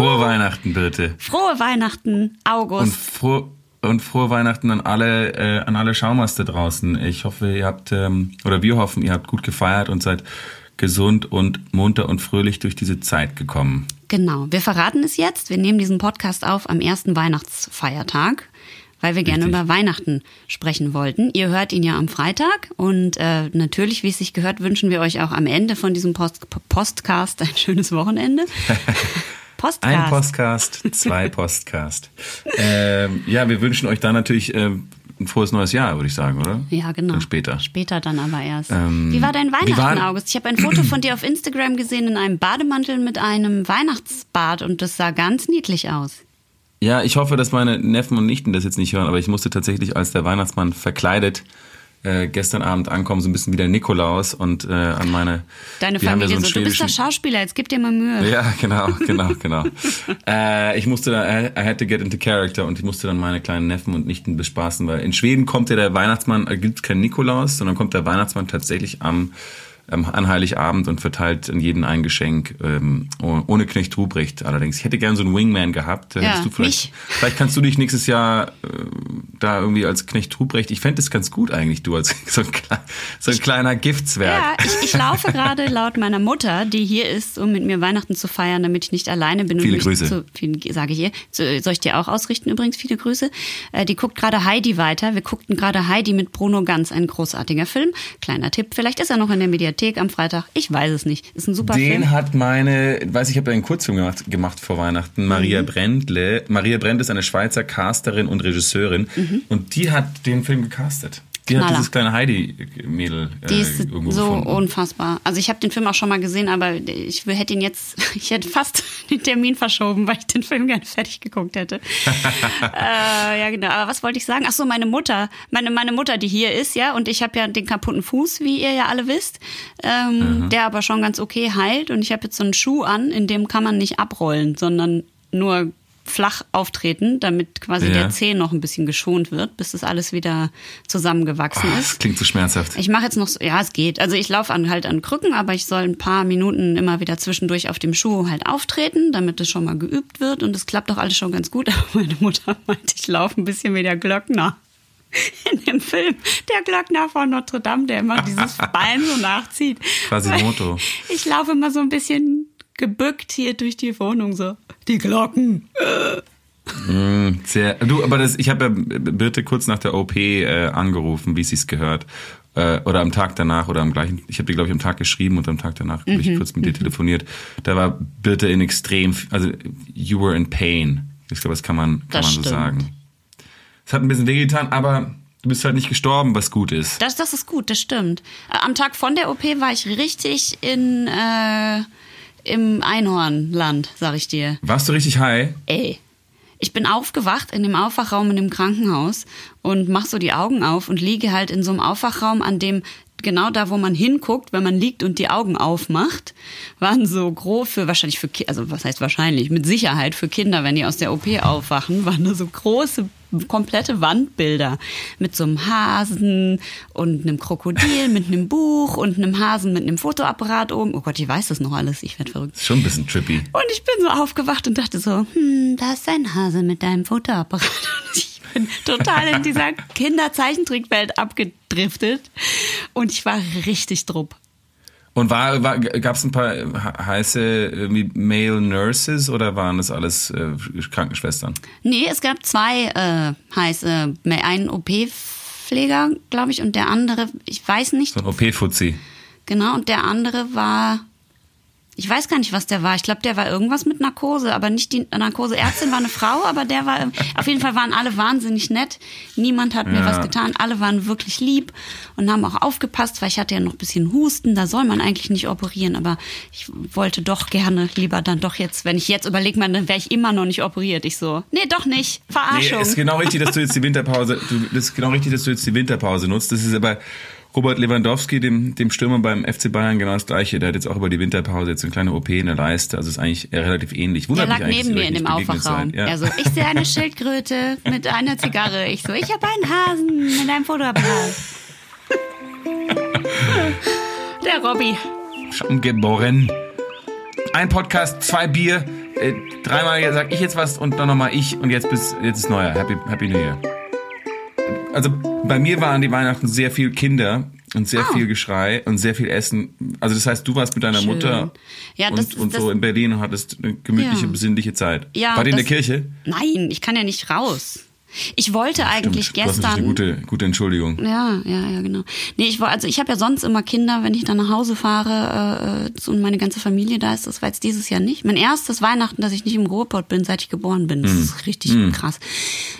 Frohe Weihnachten, Birte. Frohe Weihnachten, August. Und, froh, und frohe Weihnachten an alle, äh, an alle Schaumaster draußen. Ich hoffe, ihr habt, ähm, oder wir hoffen, ihr habt gut gefeiert und seid gesund und munter und fröhlich durch diese Zeit gekommen. Genau, wir verraten es jetzt. Wir nehmen diesen Podcast auf am ersten Weihnachtsfeiertag, weil wir gerne Richtig. über Weihnachten sprechen wollten. Ihr hört ihn ja am Freitag und äh, natürlich, wie es sich gehört, wünschen wir euch auch am Ende von diesem Post Postcast ein schönes Wochenende. Postcast. Ein Postcast, zwei Postcast. ähm, ja, wir wünschen euch da natürlich ähm, ein frohes neues Jahr, würde ich sagen, oder? Ja, genau. Dann später. Später dann aber erst. Ähm, wie war dein Weihnachten, war- August? Ich habe ein Foto von dir auf Instagram gesehen in einem Bademantel mit einem Weihnachtsbart und das sah ganz niedlich aus. Ja, ich hoffe, dass meine Neffen und Nichten das jetzt nicht hören, aber ich musste tatsächlich als der Weihnachtsmann verkleidet äh, gestern Abend ankommen, so ein bisschen wie der Nikolaus und äh, an meine. Deine ja Familie einen so, du bist der Schauspieler, jetzt gib dir mal Mühe. Ja, genau, genau, genau. äh, ich musste da, I had to get into character und ich musste dann meine kleinen Neffen und Nichten bespaßen, weil in Schweden kommt ja der Weihnachtsmann, äh, gibt kein Nikolaus, sondern kommt der Weihnachtsmann tatsächlich am ähm, an Heiligabend und verteilt an jeden ein Geschenk, ähm, oh- ohne Knecht Ruprecht allerdings. Ich hätte gern so einen Wingman gehabt. Da Ja, du vielleicht, mich. vielleicht kannst du dich nächstes Jahr äh, da irgendwie als Knecht Ruprecht, ich fände das ganz gut eigentlich, du als so ein, so ein kleiner Giftswerk. Ja, ich, ich laufe gerade laut meiner Mutter, die hier ist, um mit mir Weihnachten zu feiern, damit ich nicht alleine bin. Viele Grüße. Zu, sage ich ihr. Soll ich dir auch ausrichten übrigens? Viele Grüße. Äh, die guckt gerade Heidi weiter. Wir guckten gerade Heidi mit Bruno Ganz, ein großartiger Film. Kleiner Tipp, vielleicht ist er noch in der Mediathek am Freitag. Ich weiß es nicht. Ist ein super Den Film. hat meine, weiß ich, habe einen Kurzfilm gemacht, gemacht vor Weihnachten. Mhm. Maria Brändle. Maria Brändle ist eine Schweizer Casterin und Regisseurin und die hat den Film gecastet. Die Mhm. Hat dieses kleine Heidi-Mädel äh, Die ist irgendwo so gefunden. unfassbar. Also ich habe den Film auch schon mal gesehen, aber ich hätte ihn jetzt, ich hätte fast den Termin verschoben, weil ich den Film gerne fertig geguckt hätte. äh, ja genau. Aber was wollte ich sagen? Ach so, meine Mutter, meine meine Mutter, die hier ist, ja, und ich habe ja den kaputten Fuß, wie ihr ja alle wisst, ähm, der aber schon ganz okay heilt. Und ich habe jetzt so einen Schuh an, in dem kann man nicht abrollen, sondern nur flach auftreten, damit quasi Ja. der Zeh noch ein bisschen geschont wird, bis das alles wieder zusammengewachsen Ah, ist. das klingt so schmerzhaft. Ich mache jetzt noch, so, ja, es geht. Also ich laufe an, halt an Krücken, aber ich soll ein paar Minuten immer wieder zwischendurch auf dem Schuh halt auftreten, damit es schon mal geübt wird. Und es klappt doch alles schon ganz gut. Aber meine Mutter meinte, ich laufe ein bisschen wie der Glöckner. In dem Film, der Glöckner von Notre Dame, der immer dieses Bein so nachzieht. Quasimodo. Ich laufe immer so ein bisschen gebückt hier durch die Wohnung so. Die Glocken. Mm, Sehr, du, aber das, ich habe ja Birte kurz nach der OP äh, angerufen, wie sie es gehört. Äh, oder am Tag danach oder am gleichen. Ich habe dir, glaube ich, am Tag geschrieben und am Tag danach habe Mhm, ich kurz mit dir telefoniert. Da war Birte in extrem, also you were in pain. Ich glaube, das kann man, kann Das man so stimmt. sagen. Es hat ein bisschen wehgetan, aber du bist halt nicht gestorben, was gut ist. Das, das ist gut, das stimmt. Äh, Am Tag von der OP war ich richtig in äh, im Einhornland, sag ich dir. Warst du richtig high? Ey. Ich bin aufgewacht in dem Aufwachraum in dem Krankenhaus und mach so die Augen auf und liege halt in so einem Aufwachraum, an dem genau da, wo man hinguckt, wenn man liegt und die Augen aufmacht, waren so groß für wahrscheinlich für also was heißt wahrscheinlich, mit Sicherheit für Kinder, wenn die aus der OP aufwachen, waren da so große komplette Wandbilder mit so einem Hasen und einem Krokodil mit einem Buch und einem Hasen mit einem Fotoapparat oben. Oh Gott, ich weiß das noch alles, ich werde verrückt. Schon ein bisschen trippy. Und ich bin so aufgewacht und dachte so, hm, da ist ein Hase mit deinem Fotoapparat. Und ich bin total in dieser Kinderzeichentrickwelt abgedriftet und ich war richtig drupp. Und war, war, gab es ein paar heiße Male Nurses oder waren das alles äh, Krankenschwestern? Nee, es gab zwei äh, heiße, einen OP-Pfleger, glaube ich, und der andere, ich weiß nicht, So ein OP-Fuzzi. genau, und der andere war, ich weiß gar nicht, was der war. Ich glaube, der war irgendwas mit Narkose, aber nicht die Narkoseärztin war eine Frau, aber der war, auf jeden Fall waren alle wahnsinnig nett. Niemand hat mir Ja. was getan. Alle waren wirklich lieb und haben auch aufgepasst, weil ich hatte ja noch ein bisschen Husten. Da soll man eigentlich nicht operieren, aber ich wollte doch gerne lieber dann doch jetzt, wenn ich jetzt überlege, dann wäre ich immer noch nicht operiert. Ich so, nee, doch nicht. Nee, Verarschung. ist genau richtig, dass du jetzt die Winterpause, du, das ist genau richtig, dass du jetzt die Winterpause nutzt. Das ist aber Robert Lewandowski, dem, dem Stürmer beim FC Bayern, genau das Gleiche. Der hat jetzt auch über die Winterpause jetzt eine kleine OP in der Leiste. Also ist eigentlich relativ ähnlich. Der Wundert lag mich neben mir in dem Aufwachraum. Ja. Er so, ich sehe eine Schildkröte mit einer Zigarre. Ich so, ich habe einen Hasen mit einem Fotoapparat. Der Robby. Schon geboren. Ein Podcast, zwei Bier, äh, dreimal sag ich jetzt was und dann nochmal ich und jetzt bis jetzt ist neuer. Happy, Happy New Year. Also bei mir waren die Weihnachten sehr viel Kinder und sehr Ah. viel Geschrei und sehr viel Essen. Also das heißt, du warst mit deiner Schön. Mutter Ja, das und, und das- so in Berlin und hattest eine gemütliche, Ja. besinnliche Zeit. Ja, War die in der Kirche? Nein, ich kann ja nicht raus. Ich wollte eigentlich Stimmt, Du hast natürlich gestern. eine gute, gute Entschuldigung. Ja, ja, ja, genau. Nee, ich war, also ich habe ja sonst immer Kinder, wenn ich dann nach Hause fahre äh, äh, und meine ganze Familie da ist. Das war jetzt dieses Jahr nicht. Mein erstes Weihnachten, dass ich nicht im Ruhrpott bin, seit ich geboren bin. Das ist richtig krass.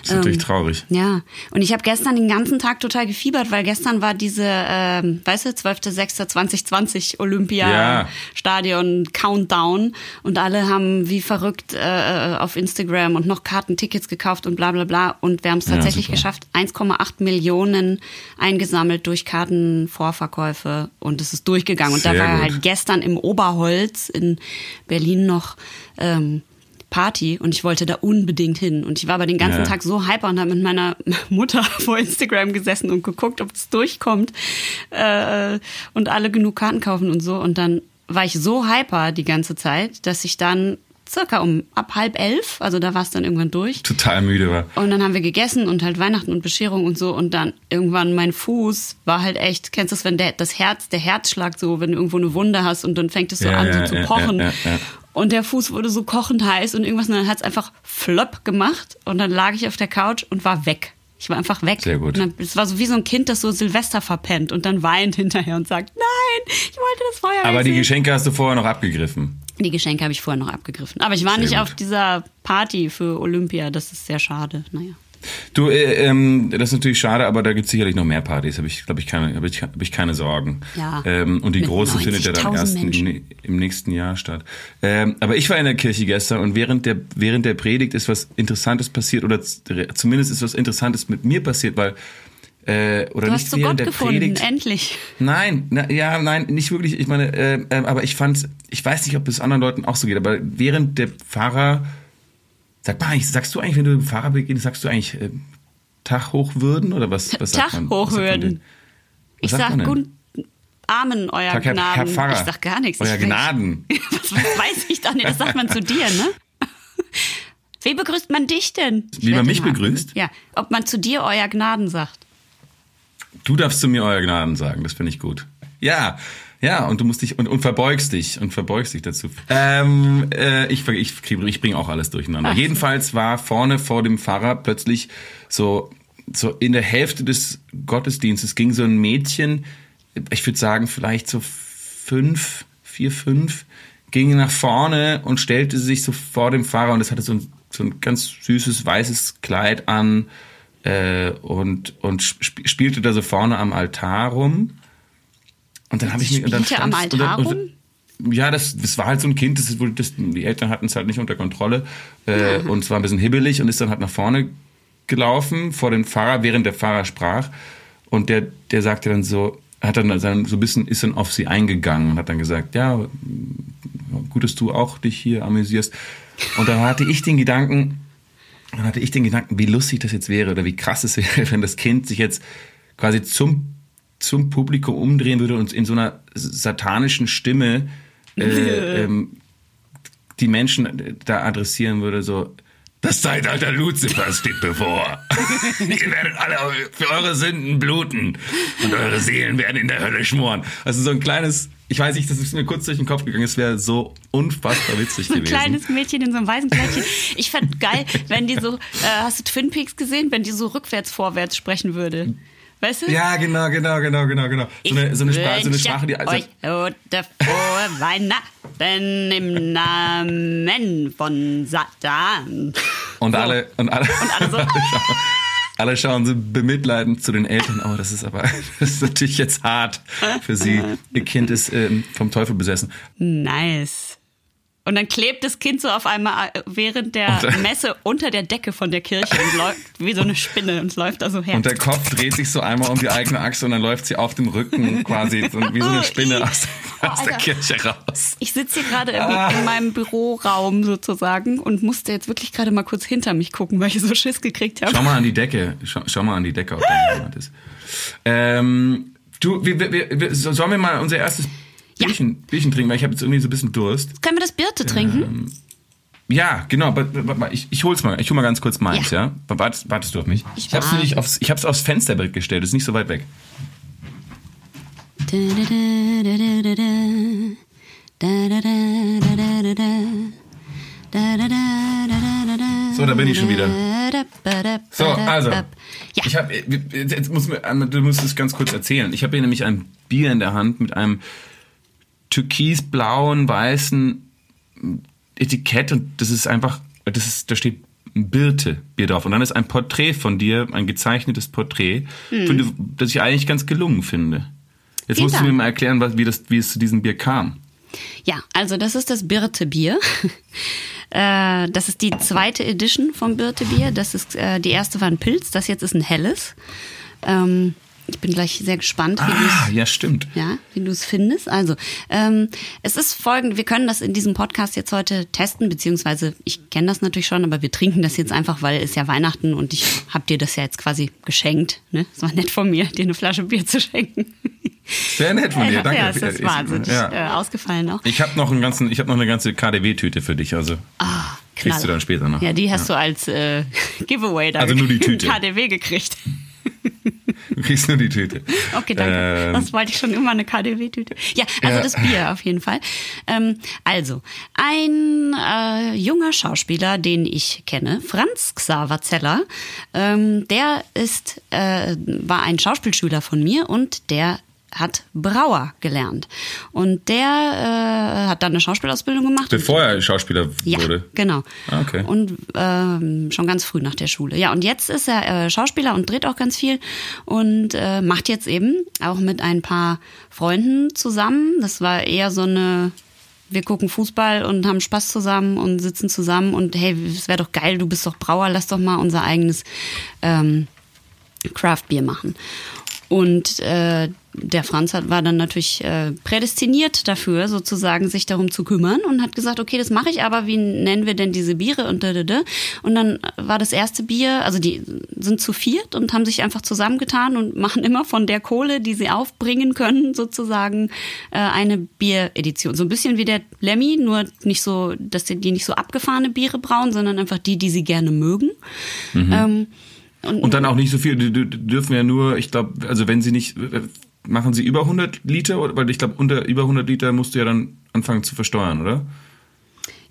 Das ist natürlich Ähm, traurig. Ja, und ich habe gestern den ganzen Tag total gefiebert, weil gestern war diese, ähm, weißt du, 12.06.2020 Olympia Ja. Stadion Countdown und alle haben wie verrückt äh, auf Instagram und noch Kartentickets gekauft und bla bla bla und wir haben es Ja, tatsächlich super. geschafft, 1,8 Millionen eingesammelt durch Kartenvorverkäufe und es ist durchgegangen und da Sehr war gut. halt gestern im Oberholz in Berlin noch ähm, Party und ich wollte da unbedingt hin. Und ich war aber den ganzen Ja. Tag so hyper und habe mit meiner Mutter vor Instagram gesessen und geguckt, ob es durchkommt äh, und alle genug Karten kaufen und so. Und dann war ich so hyper die ganze Zeit, dass ich dann circa um ab halb elf, also da war es dann irgendwann durch. Total müde war. Und dann haben wir gegessen und halt Weihnachten und Bescherung und so. Und dann irgendwann mein Fuß war halt echt, kennst du das, wenn der, das Herz, der Herzschlag so, wenn du irgendwo eine Wunde hast und dann fängt es so Ja, an, ja, so zu ja, pochen. ja, ja. Und der Fuß wurde so kochend heiß und irgendwas, und dann hat es einfach flöpp gemacht. Und dann lag ich auf der Couch und war weg. Ich war einfach weg. Sehr gut. Dann, es war so wie so ein Kind, das so Silvester verpennt und dann weint hinterher und sagt, nein, ich wollte das Feuerwerk Aber die. Geschenke hast du vorher noch abgegriffen. Die Geschenke habe ich vorher noch abgegriffen. Aber ich war Sehr nicht gut. auf dieser Party für Olympia. Das ist sehr schade. Naja. Du, äh, ähm, das ist natürlich schade, aber da gibt es sicherlich noch mehr Partys. Habe ich, glaube ich, keine, habe ich, hab ich keine Sorgen. Ja. Ähm, und die große findet ja dann 90.000 erst im, im nächsten Jahr statt. Ähm, aber ich war in der Kirche gestern und während der während der Predigt ist was Interessantes passiert oder zumindest ist was Interessantes mit mir passiert, weil äh, oder Du nicht hast zu Gott der gefunden, Predigt. endlich. Nein, na, ja, nein, nicht wirklich. Ich meine, äh, äh, aber ich fand, ich weiß nicht, ob es anderen Leuten auch so geht, aber während der Pfarrer, sag mal, sagst du eigentlich, wenn du im Pfarrer beginnst, sagst du eigentlich äh, Tag hochwürden oder was? was sagt Tag? Was sagt man? Ich Was sagt sag man denn? guten Amen, euer Tag, Herr, Gnaden. Herr Pfarrer. Ich sag gar nichts. Euer ich Gnaden. Was, was weiß ich doch nicht? Das sagt man zu dir, ne? Wie begrüßt man dich denn? Ich Wie man mich begrüßt? Ja, ob man zu dir euer Gnaden sagt. Du darfst zu mir euer Gnaden sagen, das finde ich gut. Ja, ja, und du musst dich und, und verbeugst dich und verbeugst dich dazu. Ähm, äh, ich ich, ich bringe auch alles durcheinander. Ach. Jedenfalls war vorne vor dem Pfarrer plötzlich so so in der Hälfte des Gottesdienstes ging so ein Mädchen, ich würde sagen vielleicht so fünf, vier, fünf, ging nach vorne und stellte sich so vor dem Pfarrer und es hatte so ein, so ein ganz süßes weißes Kleid an äh, und, und sp spielte da so vorne am Altar rum. Und dann habe ich mich und dann Spielte am stand's- und dann- Altar und dann- ja, das, das war halt so ein Kind, das, das, die Eltern hatten es halt nicht unter Kontrolle äh, und es war ein bisschen hibbelig und ist dann halt nach vorne gelaufen vor den Pfarrer, während der Pfarrer sprach. Und der, der sagte dann so, hat dann so ein bisschen, ist dann auf sie eingegangen und hat dann gesagt, ja, gut, dass du auch dich hier amüsierst. Und dann hatte ich den Gedanken, dann hatte ich den Gedanken, wie lustig das jetzt wäre oder wie krass es wäre, wenn das Kind sich jetzt quasi zum, zum Publikum umdrehen würde und in so einer satanischen Stimme äh, ähm, die Menschen da adressieren würde, so, das Zeitalter Luzifers steht bevor. Ihr werdet alle für eure Sünden bluten und eure Seelen werden in der Hölle schmoren. Also so ein kleines, ich weiß nicht, das ist mir kurz durch den Kopf gegangen, es wäre so unfassbar witzig So ein gewesen. kleines Mädchen in so einem weißen Kleidchen. Ich fand geil, wenn die so, äh, hast du Twin Peaks gesehen, wenn die so rückwärts, vorwärts sprechen würde. Weißt du? Ja, genau, genau, genau, genau, genau. So eine, so eine, Sprache, so eine Sprache, die also, euch gute frohe Weihnachten im Namen von Satan. und So. alle und alle, Und alle so, schauen, alle schauen so bemitleidend zu den Eltern. Oh, das ist aber das ist natürlich jetzt hart für sie. Ihr Kind ist ähm, vom Teufel besessen. Nice. Und dann klebt das Kind so auf einmal äh, während der Messe unter der Decke von der Kirche und läuft wie so eine Spinne und läuft da so her. Und der Kopf dreht sich so einmal um die eigene Achse und dann läuft sie auf dem Rücken quasi wie so eine Spinne aus, aus der. Kirche raus. Ich sitze hier gerade Ah. in meinem Büroraum sozusagen und musste jetzt wirklich gerade mal kurz hinter mich gucken, weil ich so Schiss gekriegt habe. Schau mal an die Decke. Schau, schau mal an die Decke, ob da jemand ist. Ähm, du, wir, wir, wir, sollen wir mal unser erstes. Bierchen, Bierchen trinken, weil ich habe jetzt irgendwie so ein bisschen Durst. Können wir das Birte trinken? Ja, genau. Ich, ich hol's mal. Ich hol mal ganz kurz meins, ja? Ja. Wartest, wartest du auf mich? Ich Ich hab's nämlich aufs, ich hab's aufs Fensterbrett gestellt. Ist nicht so weit weg. So, da bin ich schon wieder. So, also. Ich hab, jetzt muss du musst es ganz kurz erzählen. Ich habe hier nämlich ein Bier in der Hand mit einem türkisblauen, weißen Etikett und das ist einfach, das ist, da steht Birte Bier drauf. Und dann ist ein Porträt von dir, ein gezeichnetes Porträt, dir, das ich eigentlich ganz gelungen finde. Jetzt Vielen musst du mir mal erklären, was, wie, das, wie es zu diesem Bier kam. Ja, also das ist das Birte-Bier. Äh, das ist die zweite Edition vom Birte-Bier. Das ist, äh, die erste war ein Pilz, das jetzt ist ein helles. Ich bin gleich sehr gespannt, wie du Ah, es ja, stimmt. ja, wie du es findest. Also, ähm, es ist folgend, wir können das in diesem Podcast jetzt heute testen, beziehungsweise ich kenne das natürlich schon, aber wir trinken das jetzt einfach, weil es ja Weihnachten und ich habe dir das ja jetzt quasi geschenkt. Ne? Es war nett von mir, dir eine Flasche Bier zu schenken. Sehr nett von dir, danke. Ja, es ist Ich- wahnsinnig ja. äh, ausgefallen auch. Ich habe noch einen ganzen, ich habe noch eine ganze KDW-Tüte für dich, also Ah, kriegst du dann später noch. Ja, die hast du als äh, Giveaway da Also nur die Tüte. KDW gekriegt. Du kriegst nur die Tüte. Okay, danke. Ähm, das wollte ich schon immer, eine KDW-Tüte. Ja, also Ja. das Bier auf jeden Fall. Ähm, also, ein äh, junger Schauspieler, den ich kenne, Franz Xaver Zeller, ähm, der ist, äh, war ein Schauspielschüler von mir und der hat Brauer gelernt. Und der äh, hat dann eine Schauspielausbildung gemacht. Bevor er Schauspieler Ja, wurde. genau. Ah, okay. Und ähm, schon ganz früh nach der Schule. Ja, und jetzt ist er äh, Schauspieler und dreht auch ganz viel und äh, macht jetzt eben auch mit ein paar Freunden zusammen. Das war eher so eine, wir gucken Fußball und haben Spaß zusammen und sitzen zusammen und hey, es wäre doch geil, du bist doch Brauer, lass doch mal unser eigenes ähm, Craft-Bier machen. Und äh, der Franz hat, war dann natürlich äh, prädestiniert dafür, sozusagen sich darum zu kümmern und hat gesagt, okay, das mache ich, aber wie nennen wir denn diese Biere und da, da, da. Und dann war das erste Bier, also die sind zu viert und haben sich einfach zusammengetan und machen immer von der Kohle, die sie aufbringen können, sozusagen äh, eine Bieredition. So ein bisschen wie der Lemmy, nur nicht so, dass die die nicht so abgefahrene Biere brauen, sondern einfach die, die sie gerne mögen. Ähm, Und dann auch nicht so viel, die, dürfen ja nur, ich glaube, also wenn sie nicht, machen sie über 100 Liter, weil ich glaube, unter über 100 Liter musst du ja dann anfangen zu versteuern, oder?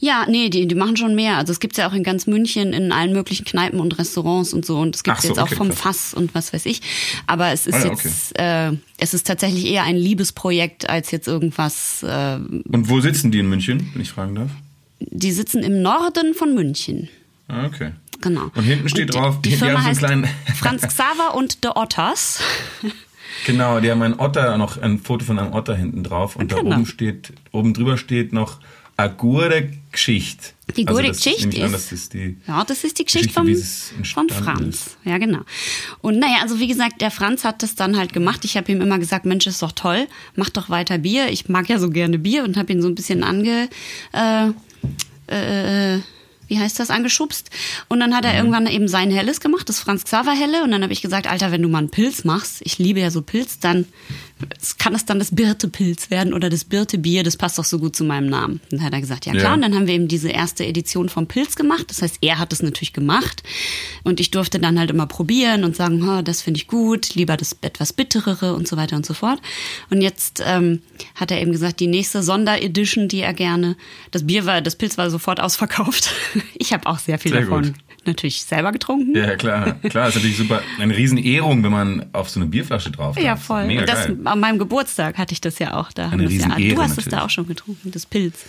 Ja, nee, die, die machen schon mehr. Also es gibt's ja auch in ganz München in allen möglichen Kneipen und Restaurants und so. Und es gibt's Ach so, jetzt auch okay, vom krass. Fass und was weiß ich. Aber es ist Ah ja, jetzt, äh, es ist tatsächlich eher ein Liebesprojekt als jetzt irgendwas. Äh, Und wo sitzen die in München, wenn ich fragen darf? die sitzen im Norden von München. Ah, okay. Genau. Und hinten steht drauf, die, die- die die Firma haben so einen heißt kleinen- Franz Xaver und The Otters. Genau, die haben einen Otter, noch ein Foto von einem Otter hinten drauf und Genau. da oben steht, oben drüber steht noch Agure Geschicht. Die Gure das Geschicht nehme ich an, ist- das ist die Ja, das ist die Geschichte, Geschichte, vom, entstanden Franz. ist. Ja, genau. Und naja, also wie gesagt, der Franz hat das dann halt gemacht. Ich habe ihm immer gesagt, Mensch, ist doch toll, mach doch weiter Bier. Ich mag ja so gerne Bier und habe ihn so ein bisschen ange... Äh, äh, wie heißt das, angeschubst. Und dann hat Mhm. er irgendwann eben sein Helles gemacht, das Franz Xaver Helle. Und dann habe ich gesagt, Alter, wenn du mal einen Pilz machst, ich liebe ja so Pilz, dann kann das dann das Birte Pilz werden oder das Birte Bier, das passt doch so gut zu meinem Namen. Und dann hat er gesagt, ja klar. Ja. Und dann haben wir eben diese erste Edition vom Pilz gemacht. Das heißt, er hat es natürlich gemacht. Und ich durfte dann halt immer probieren und sagen, "Ha, das finde ich gut, lieber das etwas bitterere und so weiter und so fort. Und jetzt ähm, hat er eben gesagt, die nächste Sonderedition, die er gerne, das Bier war, das Pilz war sofort ausverkauft. Ich habe auch sehr viel Sehr davon gut. Natürlich selber getrunken. Ja, klar. Klar, ist natürlich super. Eine riesen Ehrung, wenn man auf so eine Bierflasche drauf Ja, voll. Mega und das, geil. an meinem Geburtstag hatte ich das ja auch. Da Eine wir's ja, du hast es da auch schon getrunken, das Pilz.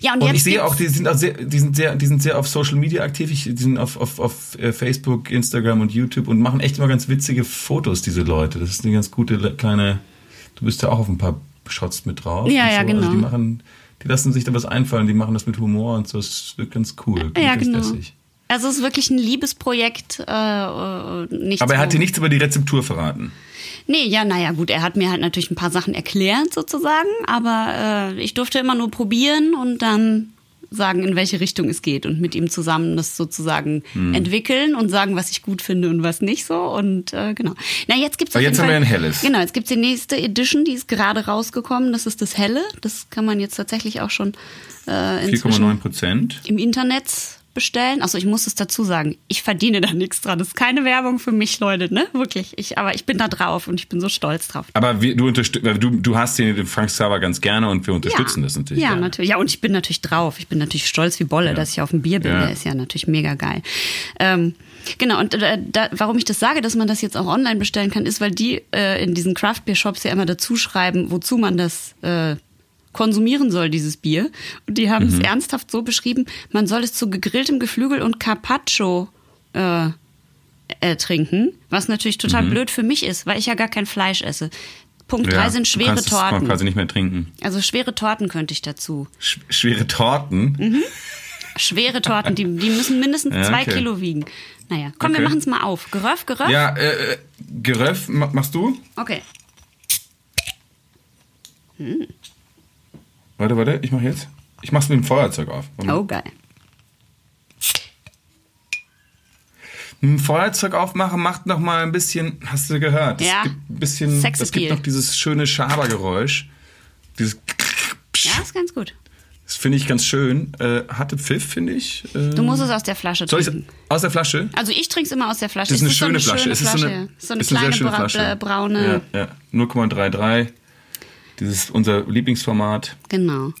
Ja, und, Und jetzt ich sehe auch, die sind auch sehr, die sind sehr, die sind sehr auf Social Media aktiv. Ich, die sind auf, auf, auf äh, Facebook, Instagram und YouTube und machen echt immer ganz witzige Fotos, diese Leute. Das ist eine ganz gute le- kleine, du bist ja auch auf ein paar Shots mit drauf. Ja, und ja, so. genau. Also die machen, die lassen sich da was einfallen, die machen das mit Humor und so. Es wird ganz cool. Ja, ganz genau. lässig. Also es ist wirklich ein Liebesprojekt. Äh, äh, Aber er hat dir nichts über die Rezeptur verraten. Nee, ja, naja, gut, er hat mir halt natürlich ein paar Sachen erklärt sozusagen, aber äh, ich durfte immer nur probieren und dann sagen, in welche Richtung es geht und mit ihm zusammen das sozusagen Hm. entwickeln und sagen, was ich gut finde und was nicht so. Und äh, genau. Na, jetzt gibt's Aber jetzt haben wir Fall- ein helles. Genau, jetzt gibt's die nächste Edition, die ist gerade rausgekommen. Das ist das Helle. Das kann man jetzt tatsächlich auch schon äh, inzwischen 4,9 Prozent. im Internet bestellen. Also ich muss es dazu sagen, ich verdiene da nichts dran. Das ist keine Werbung für mich, Leute, ne? Wirklich. Ich, aber ich bin da drauf und ich bin so stolz drauf. Aber wir, du, du, du hast den, Frank Xaver ganz gerne und wir unterstützen das natürlich. Ja, gerne. natürlich. Ja, und ich bin natürlich drauf. Ich bin natürlich stolz wie Bolle, dass ich auf dem Bier bin. Ja. Der ist ja natürlich mega geil. Ähm, genau, und äh, da, warum ich das sage, dass man das jetzt auch online bestellen kann, ist, weil die äh, in diesen Craft Beer Shops ja immer dazu schreiben, wozu man das äh, konsumieren soll, dieses Bier. Und die haben es Mhm. ernsthaft so beschrieben, man soll es zu gegrilltem Geflügel und Carpaccio äh, äh, trinken, was natürlich total blöd für mich ist, weil ich ja gar kein Fleisch esse. Punkt Mhm. Ja, drei sind du schwere es Torten. quasi nicht mehr trinken. Also schwere Torten könnte ich dazu. Sch schwere Torten. Mhm. Schwere Torten, die, die müssen mindestens Ja, zwei okay. Kilo wiegen. Naja, komm, wir Okay. machen es mal auf. Geröff, Geröff? Ja, äh, äh, Geröff ma- machst du? Okay. Warte, warte, ich mach jetzt. Ich mach's mit dem Feuerzeug auf. Oh, geil. Dem Feuerzeug aufmachen macht noch mal ein bisschen, hast du gehört? Es Ja. gibt ein bisschen, Sex es gibt noch dieses schöne Schabergeräusch. Dieses Ja, ist ganz gut. Das finde ich ganz schön. Äh, hatte Pfiff, finde ich. Äh, Du musst es aus der Flasche soll ich trinken. aus der Flasche? Also ich trinke es immer aus der Flasche. Das ist eine Es schöne so Flasche. Es ist so eine, so eine ist eine kleine sehr schöne Flasche. braune. Ja, ja. 0,33. Dieses unser Lieblingsformat. Genau.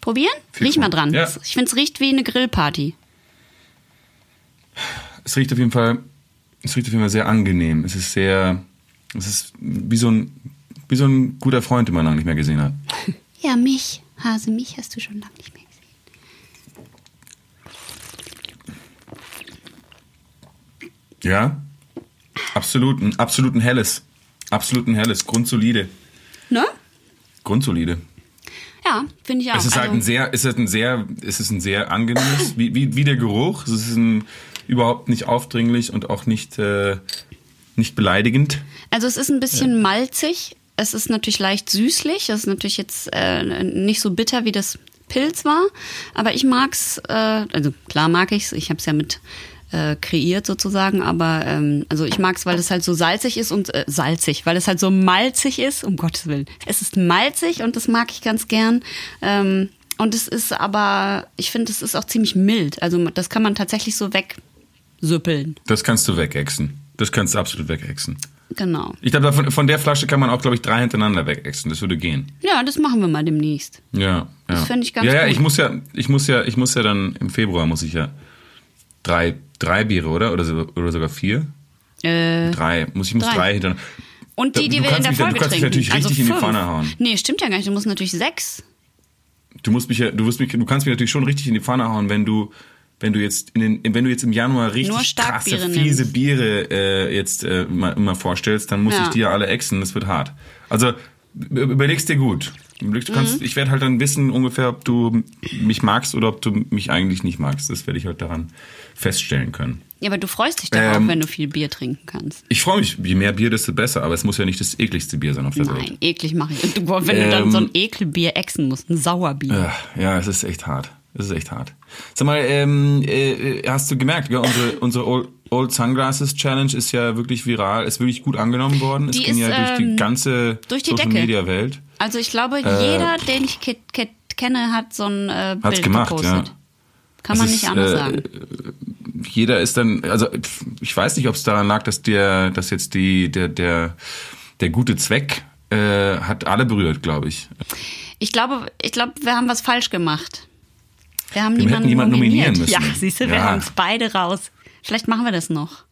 Probieren? Viel Riech mal dran. Ja. Ich finde, es riecht wie eine Grillparty. Es riecht auf jeden Fall, es riecht auf jeden Fall sehr angenehm. Es ist sehr, es ist wie so ein, wie so ein guter Freund, den man lange nicht mehr gesehen hat. Ja, mich. Hase, mich hast du schon lange nicht mehr gesehen. Ja, absolut, ein, absolut ein helles, absolut ein helles, grundsolide? Grundsolide. Ja, finde ich auch. Es ist halt Also- ein sehr, es ist ein sehr, es ist ein sehr angenehmes, wie, wie, wie der Geruch. Es ist ein, überhaupt nicht aufdringlich und auch nicht, äh, nicht beleidigend. Also es ist ein bisschen malzig. Es ist natürlich leicht süßlich. Es ist natürlich jetzt äh, nicht so bitter, wie das Pilz war. Aber ich mag's, äh, also klar mag ich's. Ich habe es ja mit äh, kreiert sozusagen. Aber ähm, also ich mag's, weil es halt so salzig ist und äh, salzig, weil es halt so malzig ist. Um Gottes Willen. Es ist malzig und das mag ich ganz gern. Ähm, und es ist aber, ich finde, es ist auch ziemlich mild. Also das kann man tatsächlich so wegsüppeln. Das kannst du wegexen. Das kannst du absolut wegexen. Genau. Ich glaube, von, von der Flasche kann man auch, glaube ich, drei hintereinander wegexen. Das würde gehen. Ja, das machen wir mal demnächst. Ja, ja. Das finde ich ganz ja, ja, gut. ich muss ja, ich muss ja, ich muss ja dann im Februar muss ich ja drei, drei Biere, oder? Oder, so, oder sogar vier? Äh, Drei. Muss ich muss Drei. drei, hintereinander. Und die, Du die wir in der mich- du Folge kannst mich trinken. natürlich richtig also in die fünf. Pfanne hauen. Nee, stimmt ja gar nicht. Du musst natürlich sechs. Du musst mich ja, du wirst mich, du kannst mich natürlich schon richtig in die Pfanne hauen, wenn du, wenn du jetzt in den, wenn du jetzt im Januar richtig krasse, fiese nimmst. Biere äh, jetzt äh, mal, mal vorstellst, dann muss Ja. ich die ja alle exen. Das wird hart. Also überlegst dir gut. Kannst, Mhm. Ich werde halt dann wissen ungefähr, ob du mich magst oder ob du mich eigentlich nicht magst. Das werde ich halt daran feststellen können. Ja, aber du freust dich doch Ähm, auch, wenn du viel Bier trinken kannst. Ich freue mich, je mehr Bier, desto besser. Aber es muss ja nicht das ekligste Bier sein auf der Welt. Nein, eklig mache ich. Du, wenn du dann Ähm, so ein Ekelbier exen musst, ein Sauerbier. Ja, ja, es ist echt hart. Es ist echt hart. Sag mal, ähm, äh, hast du gemerkt, gell? unsere, unsere Old, Old Sunglasses Challenge ist ja wirklich viral, ist wirklich gut angenommen worden. Die es ging ist, ja durch die ähm, ganze durch die Social Decke. Media Welt. Also ich glaube, jeder, den ich ke ke kenne, hat so ein äh, Hat's Bild gemacht, gepostet. ja. Kann man Es nicht ist, anders äh, sagen. Jeder ist dann, also ich weiß nicht, ob es daran lag, dass der, dass jetzt die, der, der, der gute Zweck äh, hat alle berührt, glaube ich. Ich glaube, ich glaube, wir haben was falsch gemacht. Wir haben Wir niemanden nominiert. nominieren müssen. Ja, siehst du, wir Ja. haben uns beide raus. Vielleicht machen wir das noch.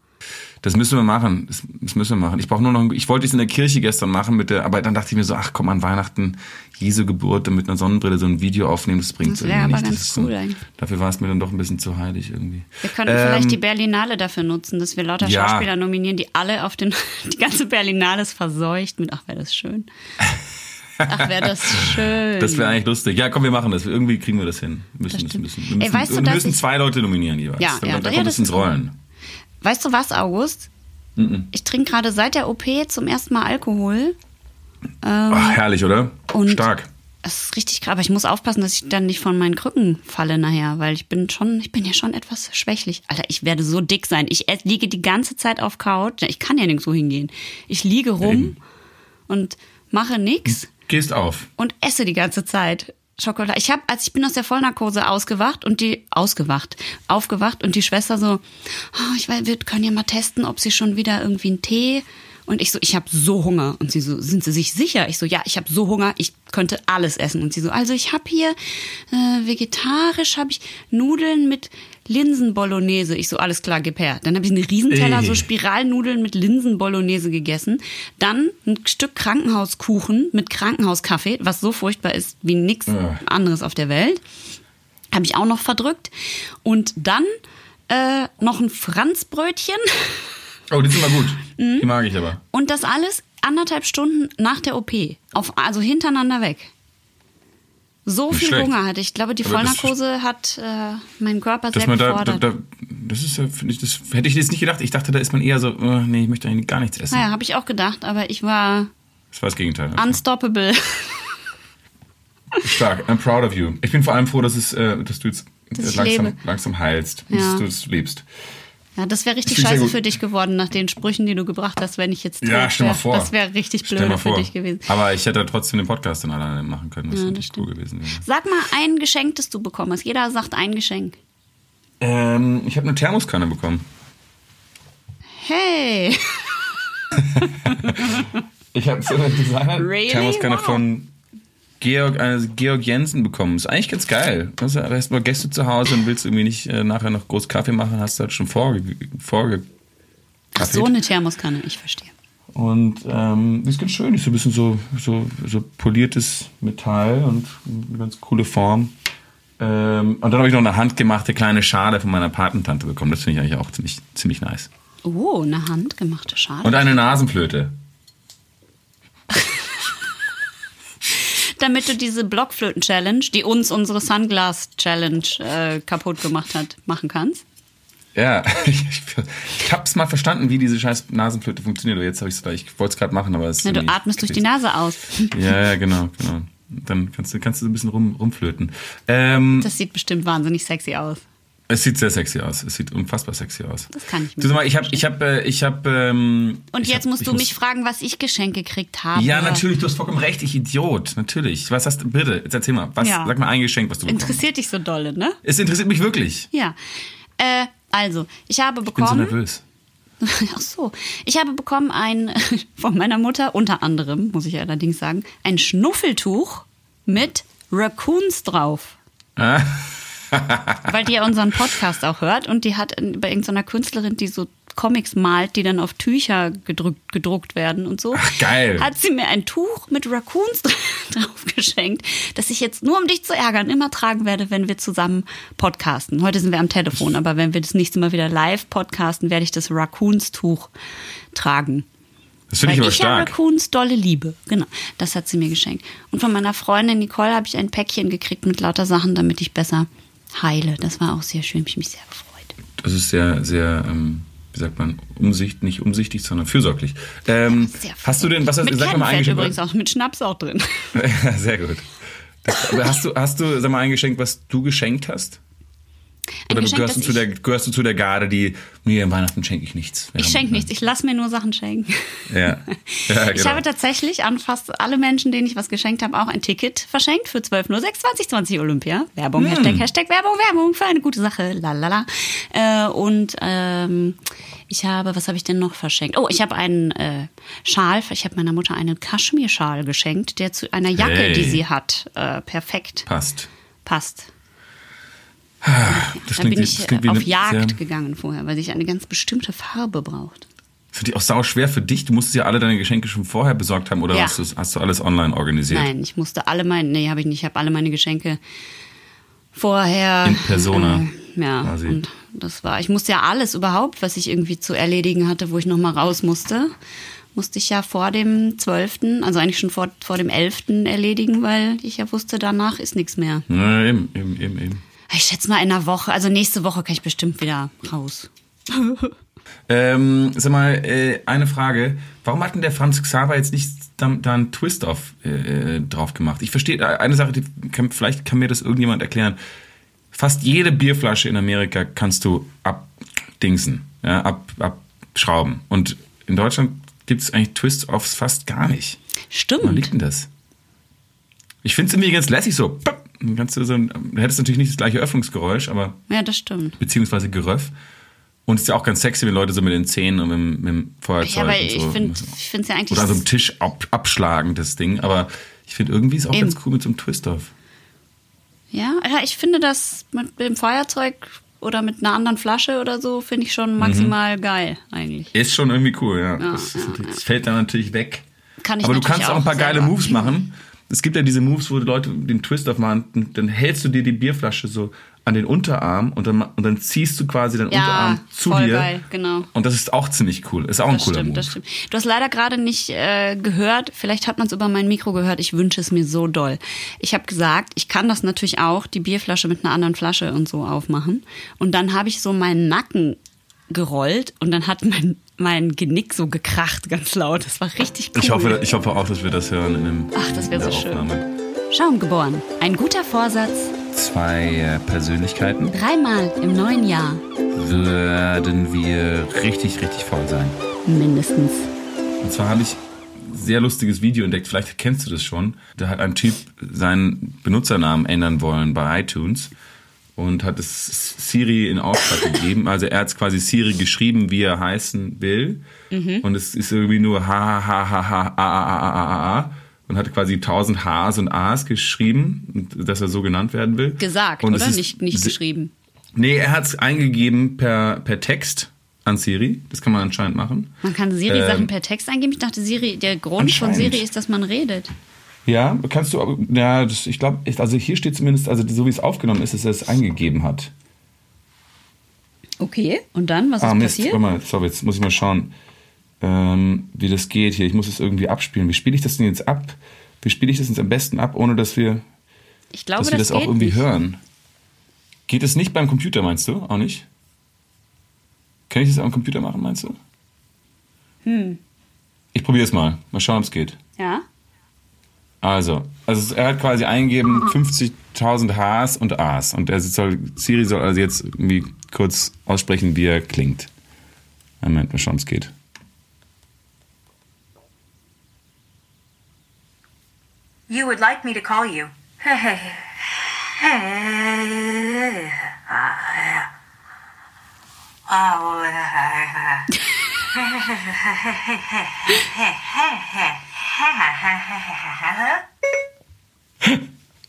Das müssen wir machen. Das, das müssen wir machen. Ich brauche nur noch. Ich wollte es in der Kirche gestern machen mit der, aber dann dachte ich mir so, ach komm an Weihnachten, Jesu Geburt, mit einer Sonnenbrille so ein Video aufnehmen, das bringt wäre irgendwie aber nicht. ganz das ist so, cool eigentlich. Dafür war es mir dann doch ein bisschen zu heilig irgendwie. Wir könnten Ähm, vielleicht die Berlinale dafür nutzen, dass wir lauter ja. Schauspieler nominieren, die alle auf den, die ganze Berlinale ist verseucht mit, ach, wäre das schön. Ach, wäre das schön. Das wäre eigentlich lustig. Ja, komm, wir machen das. Irgendwie kriegen wir das hin. Wir müssen Das müssen. Wir Ey, müssen, weißt du, wir müssen zwei Leute nominieren jeweils. Ja, dann, ja, dann ja, kommt es ins cool. Rollen. Weißt du was, August? Ich trinke gerade seit der OP zum ersten Mal Alkohol. Ach, herrlich, oder? Und- Stark. Es ist richtig krass, aber ich muss aufpassen, dass ich dann nicht von meinen Krücken falle nachher, weil ich bin schon, ich bin ja schon etwas schwächlich. Alter, ich werde so dick sein. Ich liege die ganze Zeit auf Couch. Ich kann ja nirgendwo hingehen. Ich liege rum Eben. und mache nix Gehst auf. und esse die ganze Zeit Schokolade. Ich habe, als ich bin aus der Vollnarkose ausgewacht und die ausgewacht, aufgewacht und die Schwester so, oh, ich weiß, wir können ja mal testen, ob sie schon wieder irgendwie einen Tee und ich so, ich habe so Hunger und sie so, sind Sie sich sicher? Ich so, ja, ich habe so Hunger, ich könnte alles essen und sie so, also ich habe hier äh, vegetarisch habe ich Nudeln mit Linsenbolognese. Ich so, alles klar, gib her. Dann habe ich einen Riesenteller Ey. so Spiralnudeln mit Linsenbolognese gegessen. Dann ein Stück Krankenhauskuchen mit Krankenhauskaffee, was so furchtbar ist wie nichts Ja. anderes auf der Welt. Habe ich auch noch verdrückt. Und dann äh, noch ein Franzbrötchen. Oh, die sind mal gut. Mhm. Die mag ich aber. Und das alles anderthalb Stunden nach der OP. Auf, also hintereinander weg. So Nicht viel schlecht. Hunger hatte ich. Ich glaube, die Aber Vollnarkose hat äh, meinen Körper sehr man da, da, da, das ist ja, finde ich, das hätte ich jetzt nicht gedacht. Ich dachte, da ist man eher so, oh, nee, ich möchte eigentlich gar nichts essen. naja, habe ich auch gedacht, aber ich war Das war das Gegenteil. unstoppable. Stark. I'm proud of you. Ich bin vor allem froh, dass, es, äh, dass du jetzt Dass langsam, langsam heilst. Ja. Dass du das lebst. Ja, das wäre richtig Das scheiße für dich geworden nach den Sprüchen, die du gebracht hast, wenn ich jetzt tot Ja, stell mal vor. Das wäre richtig blöd für dich gewesen. Aber ich hätte trotzdem den Podcast dann alleine machen können, was Ja, das cool gewesen wäre. Sag mal ein Geschenk, das du bekommen hast. Jeder sagt ein Geschenk. Ähm, ich habe eine Thermoskanne bekommen. Hey! Ich habe so eine Designer Really? Thermoskanne Wow. von Georg, also Georg Jensen bekommen. Ist eigentlich ganz geil. Also, du hast mal Gäste zu Hause und willst irgendwie nicht äh, nachher noch groß Kaffee machen, hast du halt schon vorge vorge Ach, so eine Thermoskanne, ich verstehe. Und ähm, ist ganz schön. Ist so ein bisschen so, so, so poliertes Metall und eine ganz coole Form. Ähm, und dann habe ich noch eine handgemachte kleine Schale von meiner Patentante bekommen. Das finde ich eigentlich auch ziemlich, ziemlich nice. Oh, eine handgemachte Schale. Und eine Nasenflöte. Damit du diese Blockflöten-Challenge, die uns unsere Sunglass-Challenge äh, kaputt gemacht hat, machen kannst. Ja, ich, ich, es mal verstanden, wie diese scheiß Nasenflöte funktioniert. Aber jetzt habe ich es ich wollte es gerade machen, aber es ist Ja, du atmest durch die. Nase aus. Ja, ja, genau, genau. Dann kannst du, kannst du so ein bisschen rum, rumflöten. Ähm, Das sieht bestimmt wahnsinnig sexy aus. Es sieht sehr sexy aus. Es sieht unfassbar sexy aus. Das kann ich mir Du sag mal, ich habe, ich habe, ich habe. Ähm, Und jetzt hab, musst du muss- mich fragen, was ich geschenkt gekriegt habe. Ja, natürlich. Du hast vollkommen recht. Ich Idiot. Natürlich. Was hast du? Bitte, jetzt erzähl mal. Was? Ja. Sag mal ein Geschenk, was du bekommen hast. Interessiert dich so dolle, ne? Es interessiert mich wirklich. Ja. Äh, also, ich habe Ich bin so bekommen. nervös. Ach so. Ich habe bekommen ein von meiner Mutter, unter anderem, muss ich allerdings sagen, ein Schnuffeltuch mit Raccoons drauf. Ah. Weil die ja unseren Podcast auch hört und die hat bei irgendeiner Künstlerin, die so Comics malt, die dann auf Tücher gedrückt, gedruckt werden und so. Ach, geil. Hat sie mir ein Tuch mit Raccoons drauf geschenkt, das ich jetzt nur um dich zu ärgern immer tragen werde, wenn wir zusammen podcasten. Heute sind wir am Telefon, aber wenn wir das nächste Mal wieder live podcasten, werde ich das Raccoons-Tuch tragen. Das finde ich aber ich stark. Raccoons dolle liebe. Genau, das hat sie mir geschenkt. Und von meiner Freundin Nicole habe ich ein Päckchen gekriegt mit lauter Sachen, damit ich besser heile. Das war auch sehr schön, ich mich sehr gefreut. Das ist sehr, sehr, ähm, wie sagt man, umsichtig, nicht umsichtig, sondern fürsorglich. Ähm, Sehr hast du denn, was hast Kettenfett Geschenk? übrigens auch, mit Schnaps auch drin. Ja, sehr gut. Das, hast du, hast du, sag mal, ein Geschenk, was du geschenkt hast? Oder Geschenk, gehörst, du zu der, gehörst du zu der Garde, die, nee, an Weihnachten schenke ich nichts. Ich schenke nichts, ich lasse mir nur Sachen schenken. Ja, ja Ich genau. habe tatsächlich an fast alle Menschen, denen ich was geschenkt habe, auch ein Ticket verschenkt für 12.06 2020 Olympia. Werbung, Hashtag, Hashtag Werbung, Werbung für eine gute Sache, lalala. Äh, und ähm, ich habe, was habe ich denn noch verschenkt? Oh, ich habe einen äh, Schal, ich habe meiner Mutter einen Kaschmirschal geschenkt, der zu einer Jacke, Hey. die sie hat, äh, perfekt Passt. passt. Das Da bin ich das auf eine Jagd Sehr, gegangen vorher, weil ich eine ganz bestimmte Farbe braucht. das ich auch sau schwer für dich. Du musstest ja alle deine Geschenke schon vorher besorgt haben oder Ja. hast, du, hast du alles online organisiert? Nein, ich musste alle meine, nee, habe ich nicht, ich habe alle meine Geschenke vorher. In persona, Äh, ja, quasi. und das war, ich musste ja alles überhaupt, was ich irgendwie zu erledigen hatte, wo ich nochmal raus musste, musste ich ja vor dem 12., also eigentlich schon vor, vor dem 11. erledigen, weil ich ja wusste, danach ist nichts mehr. Ja, eben, eben, eben, eben. Ich schätze mal in einer Woche, also nächste Woche kann ich bestimmt wieder raus. Ähm, sag mal, äh, eine Frage. Warum hat denn der Franz Xaver jetzt nicht da, da einen Twist auf, äh, drauf gemacht? Ich verstehe, äh, eine Sache, kann, vielleicht kann mir das irgendjemand erklären. Fast jede Bierflasche in Amerika kannst du abdingsen, ja, ab, abschrauben. Und in Deutschland gibt es eigentlich Twist-Offs fast gar nicht. Stimmt. Wo liegt denn das? Ich finde es irgendwie ganz lässig so. Dann kannst du so ein, du hättest natürlich nicht das gleiche Öffnungsgeräusch, aber Ja, das stimmt. beziehungsweise Geröff. Und es ist ja auch ganz sexy, wenn Leute so mit den Zähnen und mit, dem- mit dem Feuerzeug Ja, aber so. finde ich finde es ja eigentlich. Oder so einem Tisch ab, abschlagen, das Ding. Aber ich finde irgendwie ist auch Eben. ganz cool mit so einem Twist-Off. ja, ja, ich finde das mit dem Feuerzeug oder mit einer anderen Flasche oder so, finde ich Mhm. schon maximal geil eigentlich. Ist schon irgendwie cool, ja. Ja, das, ja, das fällt dann natürlich weg. Kann ich Aber du kannst auch ein paar geile. Moves machen. Es gibt ja diese Moves, wo die Leute den Twist-Off machen, und dann hältst du dir die Bierflasche so an den Unterarm und dann, und dann ziehst du quasi deinen Ja, Unterarm zu voll dir. geil, genau. Und das ist auch ziemlich cool. Ist auch ein Das cooler stimmt, Move. das stimmt. Du hast leider gerade nicht äh, gehört, vielleicht hat man es über mein Mikro gehört, ich wünsche es mir so doll. Ich habe gesagt, ich kann das natürlich auch, die Bierflasche mit einer anderen Flasche und so aufmachen. Und dann habe ich so meinen Nacken gerollt und dann hat mein, mein Genick so gekracht ganz laut. Das war richtig cool. Ich hoffe, ich hoffe auch, dass wir das hören in, dem, Ach, das wär in der so schön. Aufnahme. Schaum geboren. Ein guter Vorsatz. Zwei äh, Persönlichkeiten Dreimal im neuen Jahr. würden wir richtig, richtig voll sein. Mindestens. Und zwar habe ich ein sehr lustiges Video entdeckt, vielleicht kennst du das schon. Da hat ein Typ seinen Benutzernamen ändern wollen bei iTunes und hat es Siri in Auftrag gegeben. Also er hat es quasi Siri geschrieben, wie er heißen will. Und es ist irgendwie nur ha ha ha ha a a a a a a und hat quasi tausend Hs und As geschrieben, dass er so genannt werden will. Gesagt, und oder? Nicht, nicht geschrieben. Nee, er hat es eingegeben per, per Text an Siri. Das kann man anscheinend machen. Man kann Siri Ähm, Sachen per Text eingeben. Ich dachte, Siri, der Grund von. Siri ist, dass man redet. Ja, kannst du, ja, das, ich glaube, also hier steht zumindest, also so wie es aufgenommen ist, dass er es eingegeben hat. Okay. Und dann, was ah, ist Mist, passiert? mal, sorry, jetzt muss ich mal schauen, ähm, wie das geht hier. Ich muss es irgendwie abspielen. Wie spiele ich das denn jetzt ab? Wie spiele ich das jetzt am besten ab, ohne dass wir, Ich glaube, dass wir das, auch geht irgendwie nicht. hören? Geht es nicht beim Computer, meinst du? Auch nicht? Kann ich das am Computer machen, meinst du? Hm. Ich probiere es mal. Mal schauen, ob es geht. Ja. Also, also er hat quasi eingegeben 50.000 Hs und As und er soll, Siri soll also jetzt irgendwie kurz aussprechen, wie er klingt. Moment, mal schauen, es geht. You would like me to call you.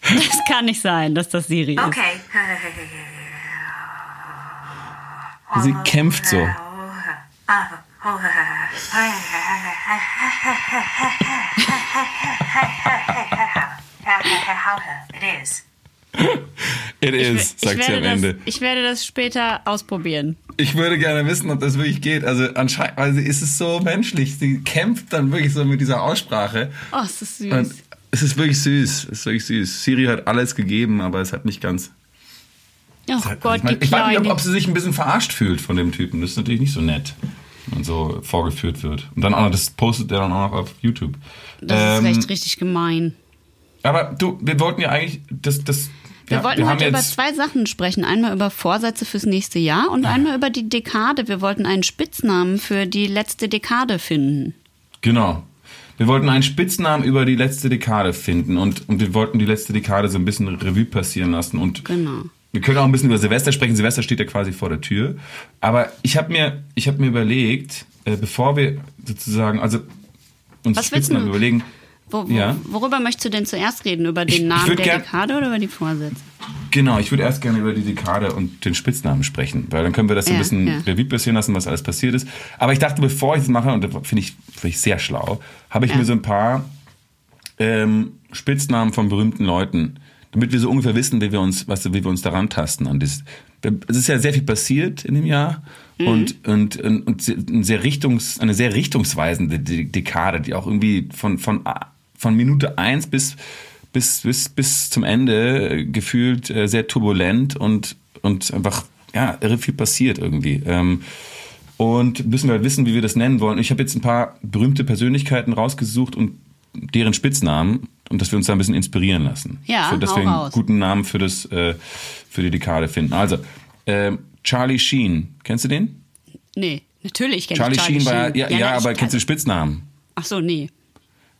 Das kann nicht sein, dass das Siri ist. Okay. Sie kämpft so. It is. It Ich, is, sagt sie werde am das, Ende. ich werde das später ausprobieren. Ich würde gerne wissen, ob das wirklich geht. Also anscheinend, also ist es so menschlich. Sie kämpft dann wirklich so mit dieser Aussprache. Oh, es ist süß. Und es ist wirklich süß. Es ist wirklich süß. Siri hat alles gegeben, aber es hat nicht ganz. oh Gott, ich mein, die ich weiß nicht, ob, sie sich ein bisschen verarscht fühlt von dem Typen. Das ist natürlich nicht so nett, wenn man so vorgeführt wird. Und dann auch noch, das postet er dann auch noch auf YouTube. Das Ähm, ist echt richtig gemein. Aber du, wir wollten ja eigentlich, das, das. Wir ja, wollten haben heute über zwei Sachen sprechen. Einmal über Vorsätze fürs nächste Jahr und einmal über die Dekade. Wir wollten einen Spitznamen für die letzte Dekade finden. Genau. Wir wollten einen Spitznamen über die letzte Dekade finden und, und wir wollten die letzte Dekade so ein bisschen Revue passieren lassen. Und Genau. wir können auch ein bisschen über Silvester sprechen. Silvester steht ja quasi vor der Tür. Aber ich habe mir, ich hab mir überlegt, äh, bevor wir sozusagen, also uns Was Spitznamen überlegen, Wo, wo, Ja. Worüber möchtest du denn zuerst reden? Über Ich- den ich Namen würd der Dekade oder über die Vorsätze? Genau, ich würde erst gerne über die Dekade und den Spitznamen sprechen, weil dann können wir das so ein Ja, bisschen ja. Revue passieren lassen, was alles passiert ist. Aber ich dachte, bevor ich das mache, und das finde ich, find ich sehr schlau, habe ich Ja. mir so ein paar ähm, Spitznamen von berühmten Leuten, damit wir so ungefähr wissen, wie wir uns, was, wie wir uns daran tasten an das. Es ist ja sehr viel passiert in dem Jahr Mhm. und, und, und, und se- ein sehr Richtungs, eine sehr richtungsweisende De- Dekade, die auch irgendwie von, von, von Minute eins bis, bis, bis, bis zum Ende äh, gefühlt äh, sehr turbulent und, und einfach, ja, irre viel passiert irgendwie. Ähm, Und müssen wir halt wissen, wie wir das nennen wollen. Ich habe jetzt ein paar berühmte Persönlichkeiten rausgesucht und deren Spitznamen und dass wir uns da ein bisschen inspirieren lassen. Ja, für, dass wir einen guten Namen für das äh, für die Dekade finden. Also ähm, Charlie Sheen, kennst du den? Nee, natürlich kenn Charlie, ich Charlie Sheen war ja, ja, na, aber kennst du den Spitznamen? Ach so, nee.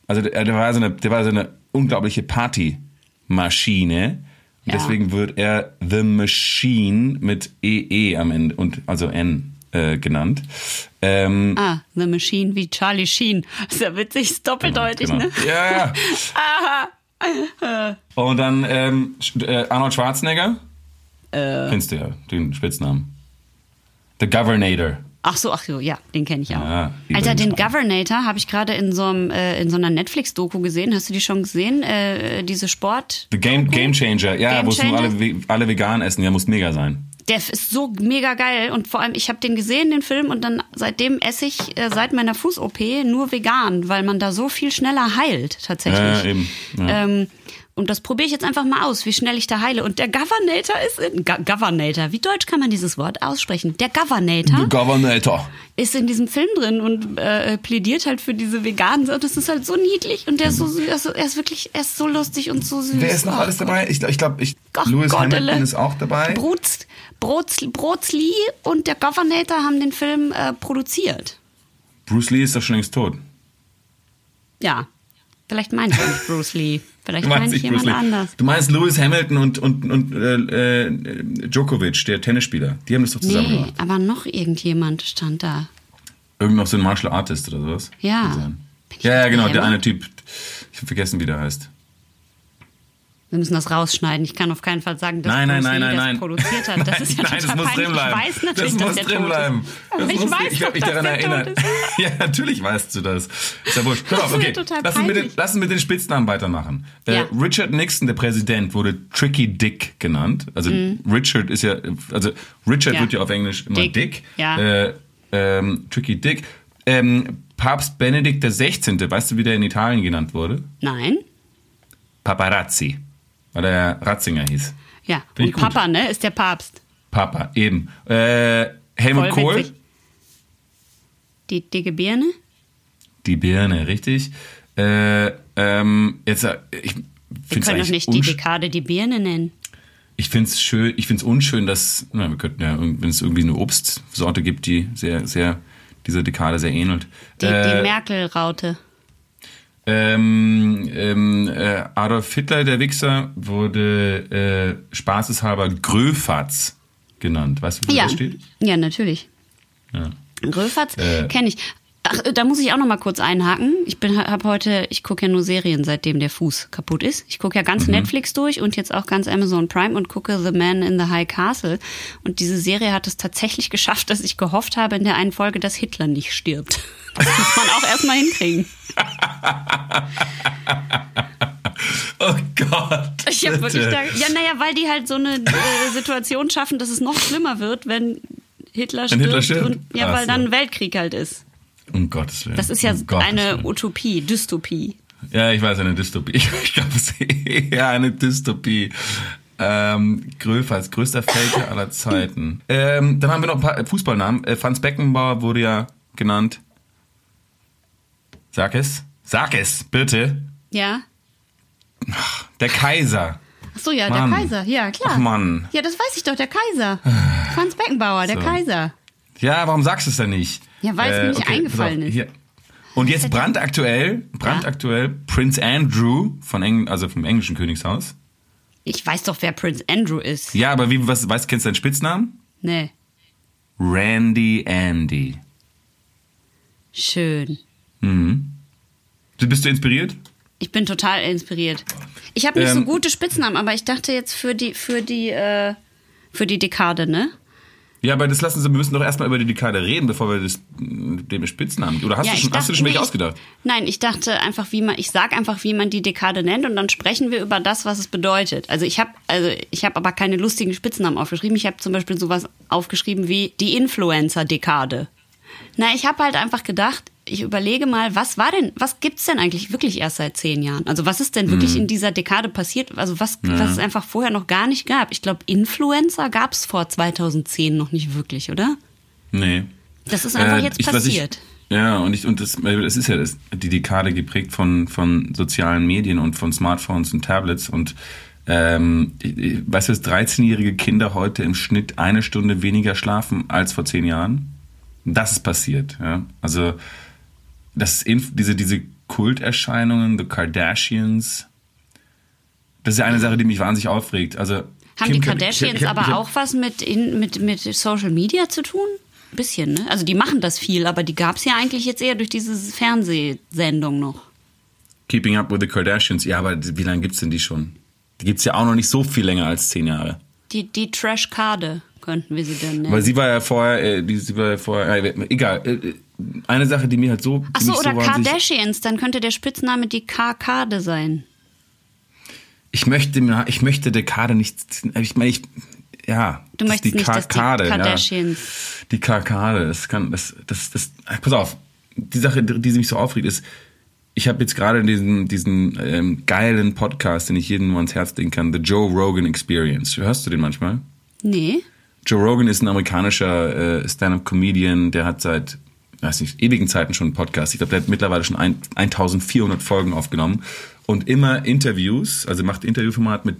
Also der, der war so eine, der war so eine unglaubliche Partymaschine. Ja. Deswegen wird er The Machine mit EE am Ende und also N äh, genannt. Ähm, Ah, The Machine wie Charlie Sheen. ist ja witzig, ist doppeldeutig, genau. ne? Ja, ja. Und dann ähm, äh, Arnold Schwarzenegger. Äh. Kennst du ja, den Spitznamen. The Governator. Ach so, ach so, ja, den kenne ich auch. Ja, Alter, den. Governator habe ich gerade in so einem äh, in so einer Netflix-Doku gesehen. Hast du die schon gesehen? Äh, diese Sport. The Game, Game Changer. Ja, Game wo es nur alle, alle vegan essen. Ja, muss mega sein. Der ist so mega geil und vor allem, ich habe den gesehen, den Film, und dann seitdem esse ich äh, seit meiner Fuß-OP nur vegan, weil man da so viel schneller heilt tatsächlich. Ja, ja, eben. Ja. Ähm, und das probiere ich jetzt einfach mal aus, wie schnell ich da heile. Und der Governator ist in, Go Governator, wie deutsch kann man dieses Wort aussprechen? Der Governator The Governator. ist in diesem Film drin und äh, plädiert halt für diese Veganen. Und das ist halt so niedlich und der ist so süß. Also, er ist wirklich, er ist so lustig und so süß. Wer ist noch Oh alles dabei? Ich glaube, ich, glaub, ich, Gott, Lewis Gottele. Hamilton ist auch dabei. Brots, Brots, Brotsli und der Governator haben den Film äh, produziert. Bruce Lee ist doch schon längst tot. Ja. Vielleicht meinst du nicht Bruce Lee. Vielleicht Bruce jemand Lee. anders. Du meinst Lewis Hamilton und, und, und äh, äh, Djokovic, der Tennisspieler. Die haben das doch zusammen Nee, gemacht. aber noch irgendjemand stand da. Irgend noch so ein Martial Artist oder sowas. Ja. Ja, ja, genau, der eine Typ. Ich habe vergessen, wie der heißt. Wir müssen das rausschneiden. Ich kann auf keinen Fall sagen, dass Nein, nein, nein, nein, das nein. produziert hat. Das nein, ist ja nein, total das muss peinlich. drin bleiben. Ich weiß natürlich, das dass der drin bleiben. Das ich muss, weiß ich doch, hab mich daran erinnert. ja, natürlich weißt du das. Ist ja wurscht. Pass auf, okay. Lass uns, mit den, peinlich. lass uns mit den Spitznamen weitermachen. Ja. Äh, Richard Nixon, der Präsident, wurde Tricky Dick genannt. Also Richard ist ja, also Richard Mhm. Ja. wird ja auf Englisch immer Dick. Dick. Ja. Äh, ähm, Tricky Dick. Ähm, Papst Benedikt 16., weißt du, wie der in Italien genannt wurde? Nein? Paparazzi. Weil er Ratzinger hieß. Ja. Find Und. Papa, ne, ist der Papst. Papa, eben. Äh, Helmut Voll Kohl. witzig. Die dicke Birne? Die Birne, richtig. Äh, ähm, jetzt, äh, ich Wir finde können doch es nicht die Dekade die Birne nennen. ich find's schön, ich find's unschön, dass, na, wir könnten ja, wenn es irgendwie eine Obstsorte gibt, die sehr, sehr, dieser Dekade sehr ähnelt. Die, äh, die Merkel-Raute. Ähm, ähm, äh, Adolf Hitler, der Wichser, wurde äh, spaßeshalber Gröfatz genannt. Weißt du, wo Ja. das steht? ja, natürlich. Ja. Gröfatz Äh. kenne ich. Ach, da muss ich auch noch mal kurz einhaken. Ich bin, habe heute, ich gucke ja nur Serien, seitdem der Fuß kaputt ist. Ich gucke ja Mhm. ganz Netflix durch und jetzt auch ganz Amazon Prime und gucke The Man in the High Castle. Und diese Serie hat es tatsächlich geschafft, dass ich gehofft habe in der einen Folge, dass Hitler nicht stirbt. Das muss man auch erstmal hinkriegen. Oh Gott. Ich habe wirklich da, ja, naja, weil die halt so eine äh, Situation schaffen, dass es noch schlimmer wird, wenn Hitler Wenn stirbt. Hitler stirbt? Und, ja, Ach weil so. dann Weltkrieg halt ist. Um Gottes Willen. Das ist ja um eine Willen. Utopie, Dystopie. Ja, ich weiß, eine Dystopie. Ich glaube, es ist eher eine Dystopie. Ähm, Gröfers, größter Faker aller Zeiten. Ähm, dann haben wir noch ein paar Fußballnamen. Äh, Franz Beckenbauer wurde ja genannt. Sag es. Sag es, bitte. Ja. Der Kaiser. Ach so, ja, Mann. der Kaiser. Ja, klar. Ach, Mann. Ja, das weiß ich doch, der Kaiser. Franz Beckenbauer, der So. Kaiser. Ja, warum sagst du es denn nicht? Äh, Ja, weil es mir nicht auf, eingefallen ist. Hier. Und jetzt brandaktuell, brandaktuell, Prince Andrew von Engl also vom englischen Königshaus. Ich weiß doch, wer Prince Andrew ist. Ja, aber wie, was, weißt, kennst du deinen Spitznamen? Nee. Randy Andy. Schön. Mhm. Bist du inspiriert? Ich bin total inspiriert. Ich habe nicht so Ähm, gute Spitznamen, aber ich dachte jetzt für die, für die, äh, für die Dekade, ne? Ja, aber das lassen Sie, wir müssen doch erstmal über die Dekade reden, bevor wir das, dem Spitznamen. Oder hast, ja, du, schon, hast du dachte- schon welche nee, ausgedacht? Nein, ich dachte einfach, wie man, ich sag einfach, wie man die Dekade nennt und dann sprechen wir über das, was es bedeutet. Also ich habe, also ich habe aber keine lustigen Spitznamen aufgeschrieben. Ich habe zum Beispiel sowas aufgeschrieben wie die Influencer-Dekade. Na, ich habe halt einfach gedacht, ich überlege mal, was war denn, was gibt's denn eigentlich wirklich erst seit zehn Jahren? Also was ist denn wirklich Mhm. in dieser Dekade passiert? Also was, was es einfach vorher noch gar nicht gab? Ich glaube, Influencer gab's vor 2010 noch nicht wirklich, oder? Nee. Das ist einfach jetzt ich, was ich- passiert. Ja, und ich, und das, es ist ja das, die Dekade geprägt von, von sozialen Medien und von Smartphones und Tablets und ähm, weißt du, dass 13-jährige Kinder heute im Schnitt eine Stunde weniger schlafen als vor zehn Jahren? Das ist passiert, ja. Also, das ist inf- diese, diese Kulterscheinungen, the Kardashians, das ist ja eine Sache, die mich wahnsinnig aufregt. Also, Haben Kim die Kard- Kardashians ich hab- aber ich hab- auch was mit, in, mit, mit Social Media zu tun? Ein bisschen, ne? Also die machen das viel, aber die gab es ja eigentlich jetzt eher durch diese Fernsehsendung noch. Keeping Up with the Kardashians, ja, aber wie lange gibt's denn die schon? Die gibt's ja auch noch nicht so viel länger als zehn Jahre. Die, die Trash-Kade könnten wir sie dann nennen. Weil sie war ja vorher, äh, die, sie war ja vorher, äh, egal. Äh, eine Sache, die mir halt so. Achso, oder so Kardashians, dann könnte der Spitzname die K-Kade sein. Ich möchte, ich möchte Dekade nicht. Ich meine, ich. Ja. Du möchtest die nicht, dass die Kardashians. Ja. Die Karkade, das kann, das, das, das. Pass auf. Die Sache, die mich so aufregt, ist, ich habe jetzt gerade diesen, diesen ähm, geilen Podcast, den ich jedem nur ans Herz legen kann, The Joe Rogan Experience. Hörst du den manchmal? Nee. Joe Rogan ist ein amerikanischer äh, Stand-up-Comedian, der hat seit, weiß nicht, ewigen Zeiten schon einen Podcast. Ich glaube, der hat mittlerweile schon ein, 1400 Folgen aufgenommen und immer Interviews, also macht Interviewformat mit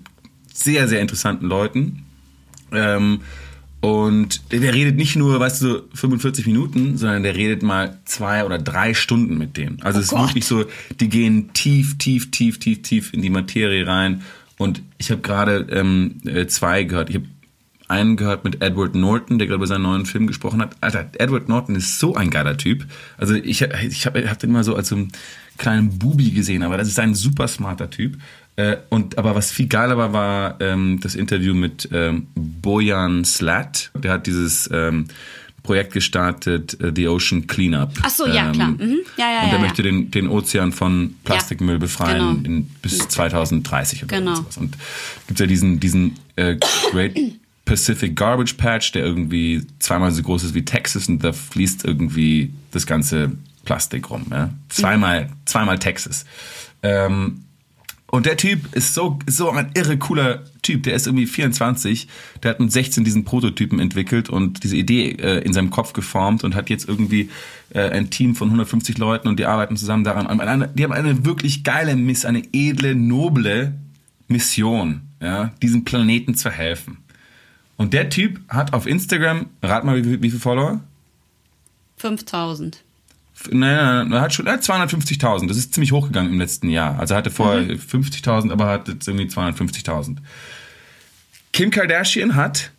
sehr, sehr interessanten Leuten. Ähm, und der, redet nicht nur, weißt du, so 45 Minuten, sondern der redet mal zwei oder drei Stunden mit denen. Also es ist Gott. wirklich so, die gehen tief, tief, tief, tief, tief in die Materie rein. Und ich habe gerade ähm, äh, zwei gehört. Ich habe einen gehört mit Edward Norton, der gerade über seinen neuen Film gesprochen hat. Alter, Edward Norton ist so ein geiler Typ. Also ich, ich habe hab den mal so als so einen kleinen Bubi gesehen, aber das ist ein super smarter Typ. Äh, und aber was viel geiler war, war ähm, das Interview mit ähm, Bojan Slat. Der hat dieses ähm, Projekt gestartet, äh, The Ocean Cleanup. Ach so, ja, klar. Mhm. Ja, ja, und ja, der ja. möchte den, den Ozean von Plastikmüll befreien genau. in, bis 2030 oder Genau. sowas. Und gibt ja diesen, diesen äh, Great Pacific Garbage Patch, der irgendwie zweimal so groß ist wie Texas und da fließt irgendwie das ganze Plastik rum. Ja? Zweimal, zweimal Texas. Ähm, und der Typ ist so, so ein irre cooler Typ. Der ist irgendwie 24. Der hat mit 16 diesen Prototypen entwickelt und diese Idee äh, in seinem Kopf geformt und hat jetzt irgendwie äh, ein Team von 150 Leuten und die arbeiten zusammen daran. Die haben eine wirklich geile Miss, eine edle, noble Mission, ja, diesem Planeten zu helfen. Und der Typ hat auf Instagram, rat mal, wie, wie viele Follower? 5000. Nein, nein, nein, er hat schon er hat 250.000. Das ist ziemlich hochgegangen im letzten Jahr. Also er hatte vorher 50.000, aber hat jetzt irgendwie 250.000. Kim Kardashian hat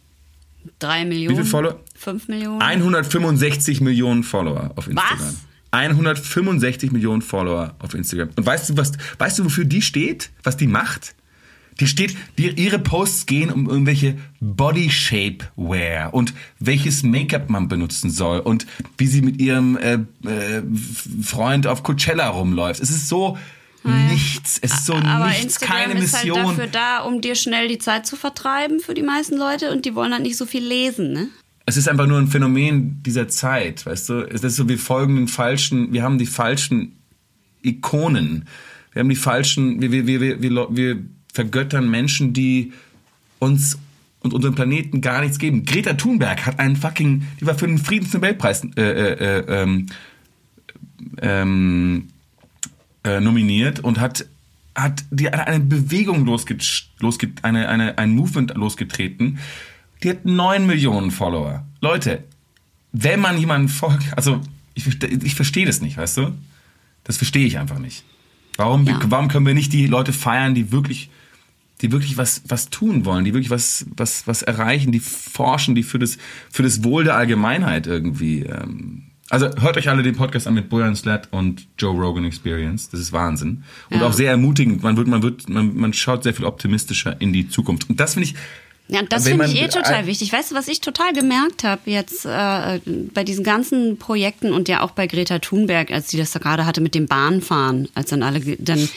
3 Millionen. viele Follower? 5 Millionen. 165 Millionen Follower auf Instagram. Was? 165 Millionen Follower auf Instagram. Und weißt du, was, weißt du, wofür die steht? Was die macht? Die steht, die, ihre Posts gehen um irgendwelche Body Shape Wear und welches Make-up man benutzen soll und wie sie mit ihrem äh, äh, Freund auf Coachella rumläuft. Es ist so nichts. Es ist so Aber nichts, Instagram keine ist halt Mission. dafür da, um dir schnell die Zeit zu vertreiben für die meisten Leute und die wollen halt nicht so viel lesen, ne? es ist einfach nur ein Phänomen dieser Zeit, weißt du? Es ist so, wir folgen den falschen, wir haben die falschen Ikonen. Wir haben die falschen, wir, wir, wir, wir, wir, wir vergöttern Menschen, die uns und unserem Planeten gar nichts geben. Greta Thunberg hat einen fucking, die war für den Friedensnobelpreis äh, äh, äh, ähm, ähm, äh, nominiert und hat hat die eine Bewegung losge, losge eine, eine, ein Movement losgetreten. Die hat neun Millionen Follower. Leute, wenn man jemanden folgt, also ich, ich verstehe das nicht, weißt du? Das verstehe ich einfach nicht. Warum, Ja. warum können wir nicht die Leute feiern, die wirklich, die wirklich was, was tun wollen, die wirklich was, was, was erreichen, die forschen, die für das, für das Wohl der Allgemeinheit irgendwie. Ähm, also hört euch alle den Podcast an mit Bojan Slat und Joe Rogan Experience. Das ist Wahnsinn. Und Ja. auch sehr ermutigend. Man wird, man wird, man, man schaut sehr viel optimistischer in die Zukunft. Und das finde ich. Ja, das finde ich eh total wichtig. Weißt du, was ich total gemerkt habe jetzt äh, bei diesen ganzen Projekten und ja auch bei Greta Thunberg, als sie das da gerade hatte mit dem Bahnfahren, als dann alle dann,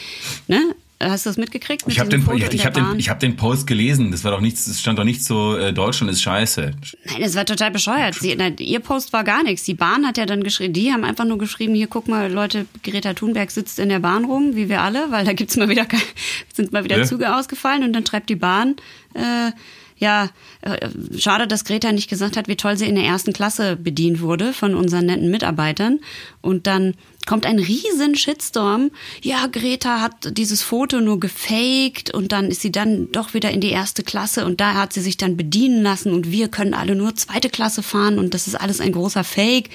ne? Hast du das mitgekriegt? Mit Ich habe den, Foto ich, hab den, ich hab den Post gelesen. Das war doch nichts, es stand doch nicht so, äh, Deutschland ist scheiße. Nein, das war total bescheuert. Sie, na, ihr Post war gar nichts. Die Bahn hat ja dann geschrieben, die haben einfach nur geschrieben, hier guck mal, Leute, Greta Thunberg sitzt in der Bahn rum, wie wir alle, weil da gibt's mal wieder, sind mal wieder Ja. Züge ausgefallen und dann schreibt die Bahn, äh, ja, äh, schade, dass Greta nicht gesagt hat, wie toll sie in der ersten Klasse bedient wurde von unseren netten Mitarbeitern. Und dann kommt ein riesen Shitstorm. Ja, Greta hat dieses Foto nur gefaked und dann ist sie dann doch wieder in die erste Klasse und da hat sie sich dann bedienen lassen und wir können alle nur zweite Klasse fahren und das ist alles ein großer Fake.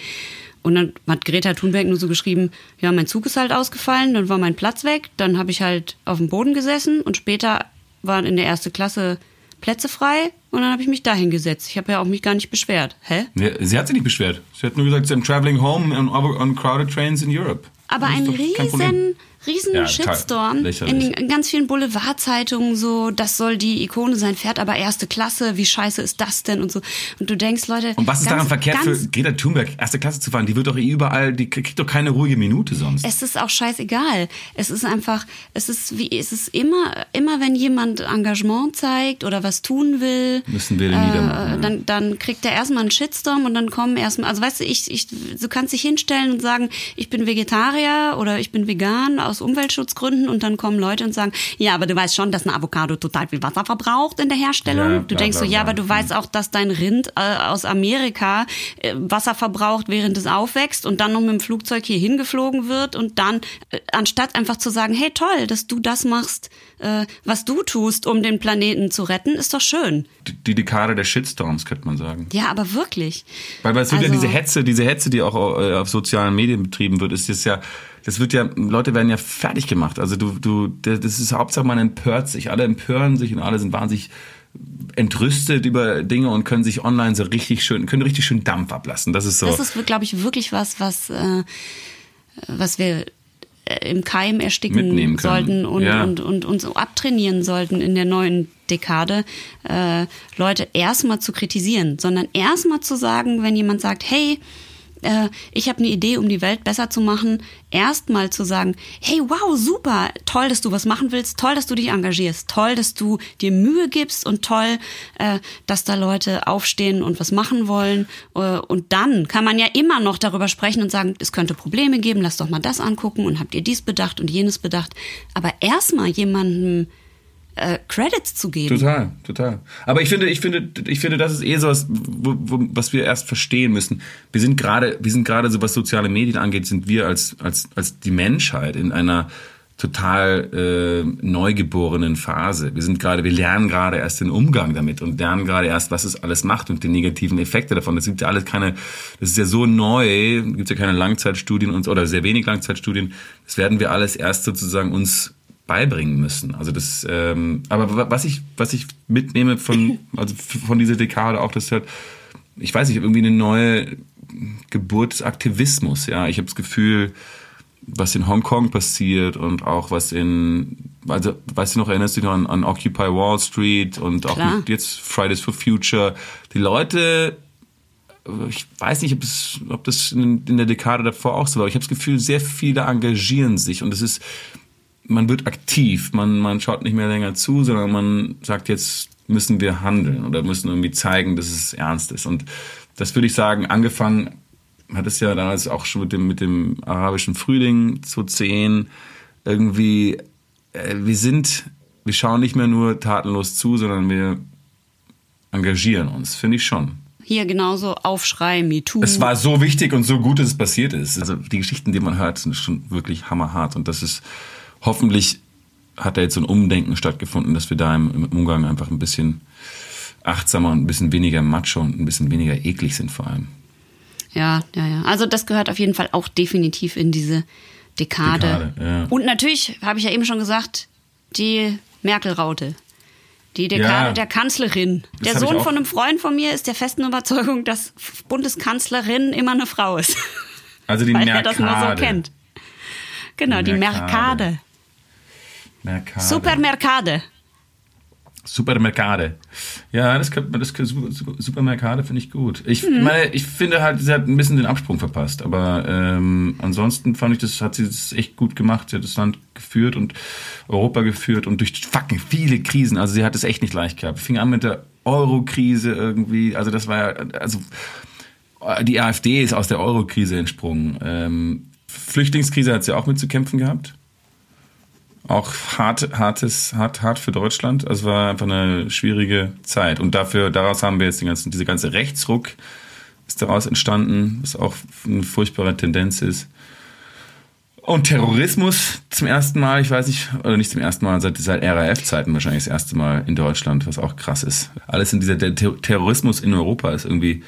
Und dann hat Greta Thunberg nur so geschrieben, ja, mein Zug ist halt ausgefallen, dann war mein Platz weg, dann habe ich halt auf dem Boden gesessen und später waren in der erste Klasse Plätze frei und dann habe ich mich da hingesetzt. Ich habe ja auch mich gar nicht beschwert. Hä? Ja, sie hat sich nicht beschwert. Sie hat nur gesagt, I'm traveling home on, on crowded trains in Europe. Aber ein riesen, riesen Ja, Shitstorm in, den ganz vielen Boulevardzeitungen so, das soll die Ikone sein, fährt aber erste Klasse, wie scheiße ist das denn und so. Und du denkst, Leute, Und was ist ganz, daran verkehrt für Greta Thunberg, erste Klasse zu fahren? Die wird doch eh überall, die kriegt doch keine ruhige Minute sonst. Es ist auch scheißegal. Es ist einfach, es ist wie, es ist immer, immer wenn jemand Engagement zeigt oder was tun will, Müssen wir den niedermachen, ja. dann, dann kriegt er erstmal einen Shitstorm und dann kommen erstmal, also weißt du, ich, ich, du kannst dich hinstellen und sagen, ich bin Vegetarier oder ich bin vegan aus Umweltschutzgründen und dann kommen Leute und sagen, ja, aber du weißt schon, dass ein Avocado total viel Wasser verbraucht in der Herstellung. Ja, du denkst so, ja, aber du weißt auch, dass dein Rind äh, aus Amerika äh, Wasser verbraucht, während es aufwächst und dann noch mit dem Flugzeug hier hingeflogen wird und dann, äh, anstatt einfach zu sagen, hey toll, dass du das machst, äh, was du tust, um den Planeten zu retten, ist doch schön. Die, Dekade der Shitstorms, könnte man sagen. Ja, aber wirklich. Weil, weil es wird ja Also- diese Hetze, diese Hetze, die auch äh, auf sozialen Medien betrieben wird, ist jetzt ja, das wird ja, Leute werden ja fertig gemacht. Also du, du, das ist Hauptsache man empört sich, alle empören sich und alle sind wahnsinnig entrüstet über Dinge und können sich online so richtig schön, können richtig schön Dampf ablassen. Das ist so. Das ist, glaube ich, wirklich was, was, äh, was wir äh, im Keim ersticken sollten und, Ja. und, und uns so abtrainieren sollten in der neuen Dekade, äh, Leute erstmal zu kritisieren, sondern erstmal zu sagen, wenn jemand sagt, hey, äh, ich habe eine Idee, um die Welt besser zu machen, erstmal zu sagen, hey, wow, super, toll, dass du was machen willst, toll, dass du dich engagierst, toll, dass du dir Mühe gibst und toll, äh, dass da Leute aufstehen und was machen wollen. Äh, und dann kann man ja immer noch darüber sprechen und sagen, es könnte Probleme geben, lass doch mal das angucken und habt ihr dies bedacht und jenes bedacht. Aber erstmal jemandem äh, Credits zu geben. Total, total. Aber ich finde, ich finde, ich finde, das ist eh so was, wo, wo, was wir erst verstehen müssen. Wir sind gerade, wir sind gerade so, was soziale Medien angeht, sind wir als, als, als die Menschheit in einer total äh, neugeborenen Phase. Wir sind gerade, wir lernen gerade erst den Umgang damit und lernen gerade erst, was es alles macht und die negativen Effekte davon. Das gibt ja alles keine, das ist ja so neu, gibt ja keine Langzeitstudien und, oder sehr wenig Langzeitstudien. Das werden wir alles erst sozusagen uns beibringen müssen. Also das, ähm, aber wa- was ich, was ich mitnehme von, also von dieser Dekade auch, das halt, ich weiß nicht, irgendwie eine neue Geburt des Aktivismus. Ja, ich habe das Gefühl, was in Hongkong passiert und auch was in, also weißt du noch, erinnerst du dich noch an, an Occupy Wall Street und auch Klar. mit jetzt Fridays for Future. Die Leute ich weiß nicht, ob, es, ob das in, in der Dekade davor auch so war, aber ich habe das Gefühl, sehr viele engagieren sich und es ist, man wird aktiv, man, man schaut nicht mehr länger zu, sondern man sagt, jetzt müssen wir handeln oder müssen irgendwie zeigen, dass es ernst ist. Und das würde ich sagen, angefangen hat es ja damals auch schon mit dem, mit dem arabischen Frühling 2010 irgendwie, äh, wir sind, wir schauen nicht mehr nur tatenlos zu, sondern wir engagieren uns, finde ich schon. Hier genauso Aufschrei, MeToo. Es war so wichtig und so gut, dass es passiert ist. Also die Geschichten, die man hört, sind schon wirklich hammerhart. Und das ist hoffentlich hat da jetzt so ein Umdenken stattgefunden, dass wir da im, im Umgang einfach ein bisschen achtsamer und ein bisschen weniger macho und ein bisschen weniger eklig sind vor allem. Ja, ja, ja. Also das gehört auf jeden Fall auch definitiv in diese Dekade. Dekade, ja. Und natürlich, habe ich ja eben schon gesagt, die Merkel-Raute. Die Dekade Ja. der Kanzlerin. Der Sohn von einem Freund von mir ist der festen Überzeugung, dass Bundeskanzlerin immer eine Frau ist. Also die Weil er das nur so Merkade. kennt. Genau, die Merkade. Merkade. Merkade. Supermerkade. Supermerkade. Ja, das könnte man, das könnte, Super- Super- Supermerkade finde ich gut. Ich Mhm. meine, ich finde halt, sie hat ein bisschen den Absprung verpasst, aber ähm, ansonsten fand ich, das hat sie das echt gut gemacht. Sie hat das Land geführt und Europa geführt und durch fucking viele Krisen. Also sie hat es echt nicht leicht gehabt. Fing an mit der Euro-Krise irgendwie. Also das war ja, also die AfD ist aus der Euro-Krise entsprungen. Ähm, Flüchtlingskrise hat sie auch mit zu kämpfen gehabt. Auch hart, hartes, hart, hart für Deutschland. Also war einfach eine schwierige Zeit. Und dafür, daraus haben wir jetzt den ganzen, diese ganze Rechtsruck ist daraus entstanden, was auch eine furchtbare Tendenz ist. Und Terrorismus zum ersten Mal, ich weiß nicht, oder nicht zum ersten Mal, seit, seit RAF-Zeiten wahrscheinlich das erste Mal in Deutschland, was auch krass ist. Alles in dieser, der Ter Terrorismus in Europa ist irgendwie,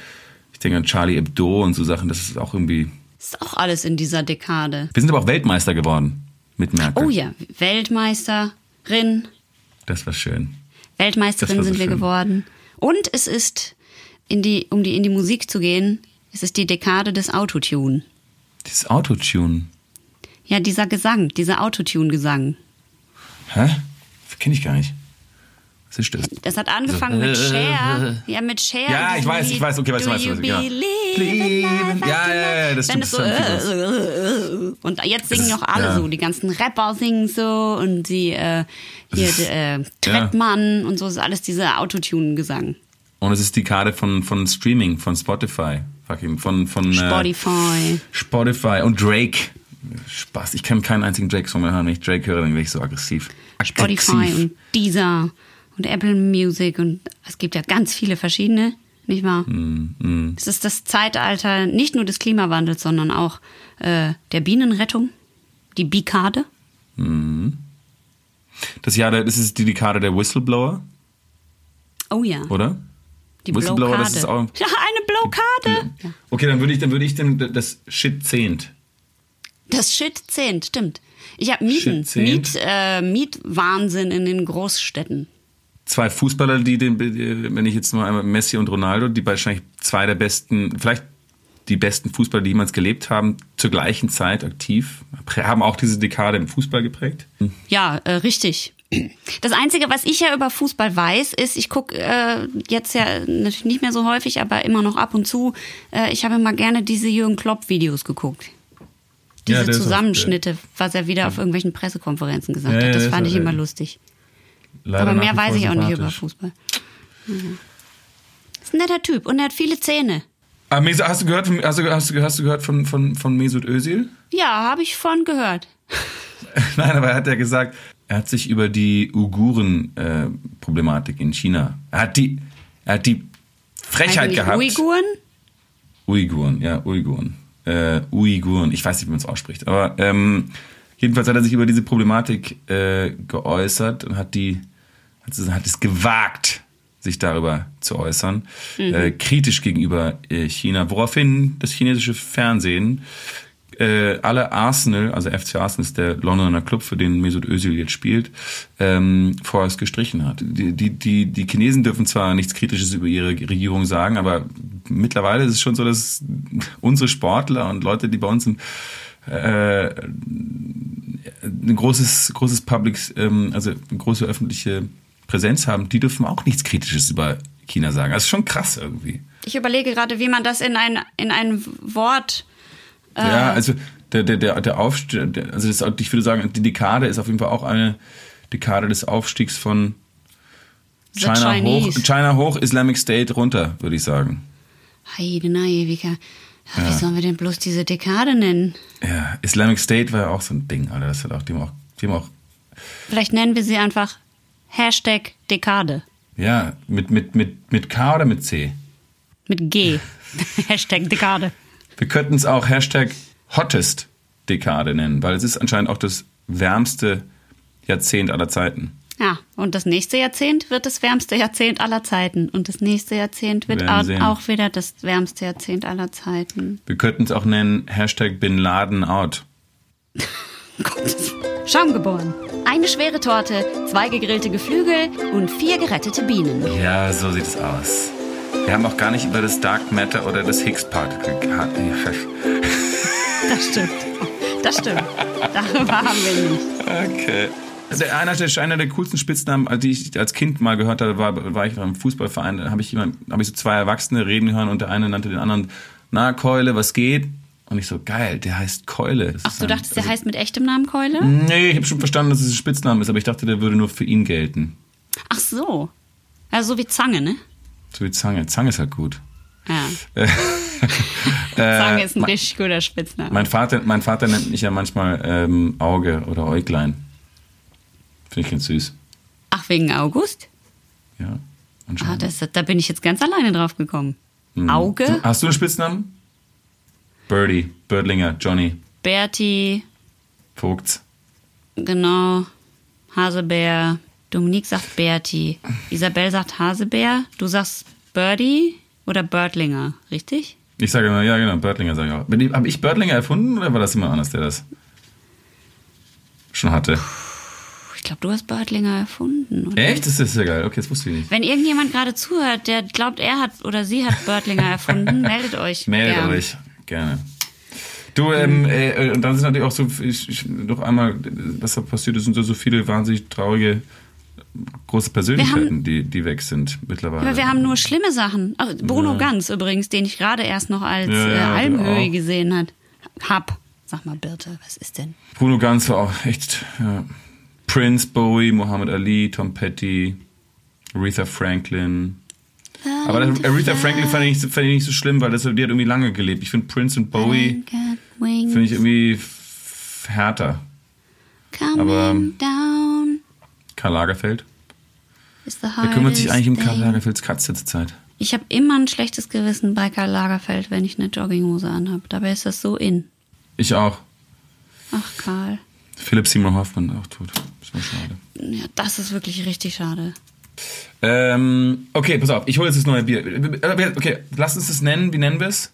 ich denke an Charlie Hebdo und so Sachen, das ist auch irgendwie, Ist auch alles in dieser Dekade. wir sind aber auch Weltmeister geworden mit Merkel. Oh ja, Weltmeisterin. Das war schön. Weltmeisterin Das war so sind wir schön. geworden. Und es ist, in die, um die, in die Musik zu gehen, es ist die Dekade des Autotune. Dieses Autotune. Ja, dieser Gesang, dieser Autotune-Gesang. Hä? Das kenne ich gar nicht. Was ist das? Das hat angefangen mit Cher. Ja, mit Cher. Ja, ich weiß, ich weiß, okay, Do du you was- ja. ja, ja, ja, das stimmt, so, das stimmt, und jetzt singen auch alle ja. so, die ganzen Rapper singen so und die, äh, hier, ist- äh, Trettmann und so, ist alles dieser Autotune-Gesang. Und es ist die Karte von, von Streaming, von Spotify. Fucking, von, von, äh, Spotify. Spotify und Drake. Spaß, ich kann keinen einzigen Drake-Song mehr hören. Wenn ich Drake höre, dann werde ich so aggressiv. Spotify Aggressiv. und Deezer und Apple Music und es gibt ja ganz viele verschiedene, nicht wahr? Mm, Es ist das Zeitalter nicht nur des Klimawandels, sondern auch äh, der Bienenrettung, die Bikade. Das Jahr, der- das ist die Dekade der Whistleblower, Oh ja, oder? die Whistleblower, Blockade. das ist auch. ja, eine Blockade. Ja. Okay, dann würde ich, dann würde ich dem, das Shit zehnt. Das Shit zehnt, stimmt. Ich habe Mieten. Miet, äh, Mietwahnsinn in den Großstädten. Zwei Fußballer, die den, wenn ich jetzt nur einmal Messi und Ronaldo, die wahrscheinlich zwei der besten, vielleicht die besten Fußballer, die jemals gelebt haben, zur gleichen Zeit aktiv, haben auch diese Dekade im Fußball geprägt. Ja, äh, richtig. Das Einzige, was ich ja über Fußball weiß, ist, ich gucke äh, jetzt ja natürlich nicht mehr so häufig, aber immer noch ab und zu, äh, ich habe immer gerne diese Jürgen Klopp-Videos geguckt. Diese Ja, Zusammenschnitte, was er wieder auf irgendwelchen Pressekonferenzen gesagt Ja, hat. Das fand ich immer lustig. Leider aber mehr weiß ich auch nicht über. Fußball. Mhm. Ist ein netter Typ und er hat viele Zähne. Ah, hast du gehört, von, hast du, hast du, hast du gehört von, von, von Mesut Özil? Ja, habe ich von gehört. Nein, aber er hat ja gesagt, er hat sich über die Uiguren-Problematik in China, er hat die, er hat die Frechheit gehabt. Uiguren? Uiguren, ja, Uiguren. Äh, Uiguren, ich weiß nicht, wie man es ausspricht. Aber ähm, jedenfalls hat er sich über diese Problematik äh, geäußert und hat die, hat, es- gewagt, sich darüber zu äußern, äh, kritisch gegenüber äh, China, woraufhin das chinesische Fernsehen äh, alle Arsenal, also FC Arsenal ist der Londoner Club, für den Mesut Özil jetzt spielt, ähm, vorerst gestrichen hat. Die, die, die, die Chinesen dürfen zwar nichts Kritisches über ihre Regierung sagen, aber mittlerweile ist es schon so, dass unsere Sportler und Leute, die bei uns sind, äh, ein großes, großes Public, ähm, also eine große öffentliche Präsenz haben, die dürfen auch nichts Kritisches über China sagen. Das ist schon krass irgendwie. Ich überlege gerade, wie man das in ein, in ein Wort. Ja, also der, der, der, der Aufstieg, also das, ich würde sagen, die Dekade ist auf jeden Fall auch eine Dekade des Aufstiegs von China hoch. China hoch, Islamic State runter, würde ich sagen. Heide, nein, wie, kann, wie sollen wir denn bloß diese Dekade nennen? Ja, Islamic State war ja auch so ein Ding, Alter. Das hat auch, die haben auch, die haben auch Vielleicht nennen wir sie einfach Hashtag Dekade. ja, mit, mit, mit, mit K oder mit C? Mit G. Hashtag Dekade. Wir könnten es auch Hashtag Hottest Dekade nennen, weil es ist anscheinend auch das wärmste Jahrzehnt aller Zeiten. Ja, und das nächste Jahrzehnt wird das wärmste Jahrzehnt aller Zeiten. Und das nächste Jahrzehnt wird auch, wieder das wärmste Jahrzehnt aller Zeiten. Wir könnten es auch nennen Hashtag Bin Laden out. Schaum geboren. Eine schwere Torte, zwei gegrillte Geflügel und vier gerettete Bienen. Ja, so sieht es aus. Wir haben auch gar nicht über das Dark Matter oder das Higgs Particle gehabt. Das stimmt. Das stimmt. Darüber haben wir nicht. Okay. Der, einer, der, einer der coolsten Spitznamen, die ich als Kind mal gehört habe, war, war ich im Fußballverein. Da habe ich, jemand, habe ich so zwei Erwachsene reden hören und der eine nannte den anderen, na Keule, was geht? Und ich so, geil, der heißt Keule. Das Ach, du ein- dachtest, der also- heißt mit echtem Namen Keule? Nee, ich habe schon verstanden, dass es ein Spitzname ist, aber ich dachte, der würde nur für ihn gelten. Ach so. Also so wie Zange, ne? So wie Zange. Zange ist halt gut. Ja. Äh, Zange ist ein richtig guter Spitzname. Mein Vater, mein Vater nennt mich ja manchmal ähm, Auge oder Äuglein. Finde ich ganz süß. Ach, wegen August? Ja, Ah, das, da bin ich jetzt ganz alleine drauf gekommen. Auge, Du, hast du einen Spitznamen? Birdie, Birdlinger, Johnny, Berti, Vogts. genau, Hasebär. Dominique sagt Berti. Isabel sagt Hasebär. Du sagst Birdie oder Birdlinger, richtig? Ich sage immer, ja genau, Birdlinger sage ich auch. Habe ich Birdlinger erfunden oder war das jemand anders, der das schon hatte? Ich glaube, du hast Birdlinger erfunden, oder? Echt? Das ist ja geil. Okay, das wusste ich nicht. Wenn irgendjemand gerade zuhört, der glaubt, er hat oder sie hat Birdlinger erfunden, meldet euch. Meldet gern. euch gerne. Du, ähm, äh, und dann sind natürlich auch so, ich, ich, noch einmal, was da passiert ist, sind so, so viele wahnsinnig traurige, große Persönlichkeiten, die, die weg sind mittlerweile. Aber wir haben nur schlimme Sachen. Ach, Bruno Ja. Ganz übrigens, den ich gerade erst noch als Ja, äh, ja, du Almhöhe gesehen hat. Hab. Sag mal, Birte, was ist denn? Bruno Ganz war auch echt, ja. Prince, Bowie, Muhammad Ali, Tom Petty, Aretha Franklin. Aber das, Aretha Franklin fand ich, fand ich nicht so schlimm, weil das, die hat irgendwie lange gelebt. Ich finde Prince und Bowie finde ich irgendwie härter. Coming aber- down Karl Lagerfeld. Wer kümmert sich eigentlich um Karl. Lagerfelds Katze zurzeit? Ich habe immer ein schlechtes Gewissen bei Karl Lagerfeld, wenn ich eine Jogginghose anhab. Dabei ist das so in. Ich auch. Ach, Karl. Philipp Seymour Hoffmann auch tot. Ist mir schade. Ja, das ist wirklich richtig schade. Ähm, okay, pass auf, ich hole jetzt das neue Bier. Okay, lass uns das nennen. Wie nennen wir es?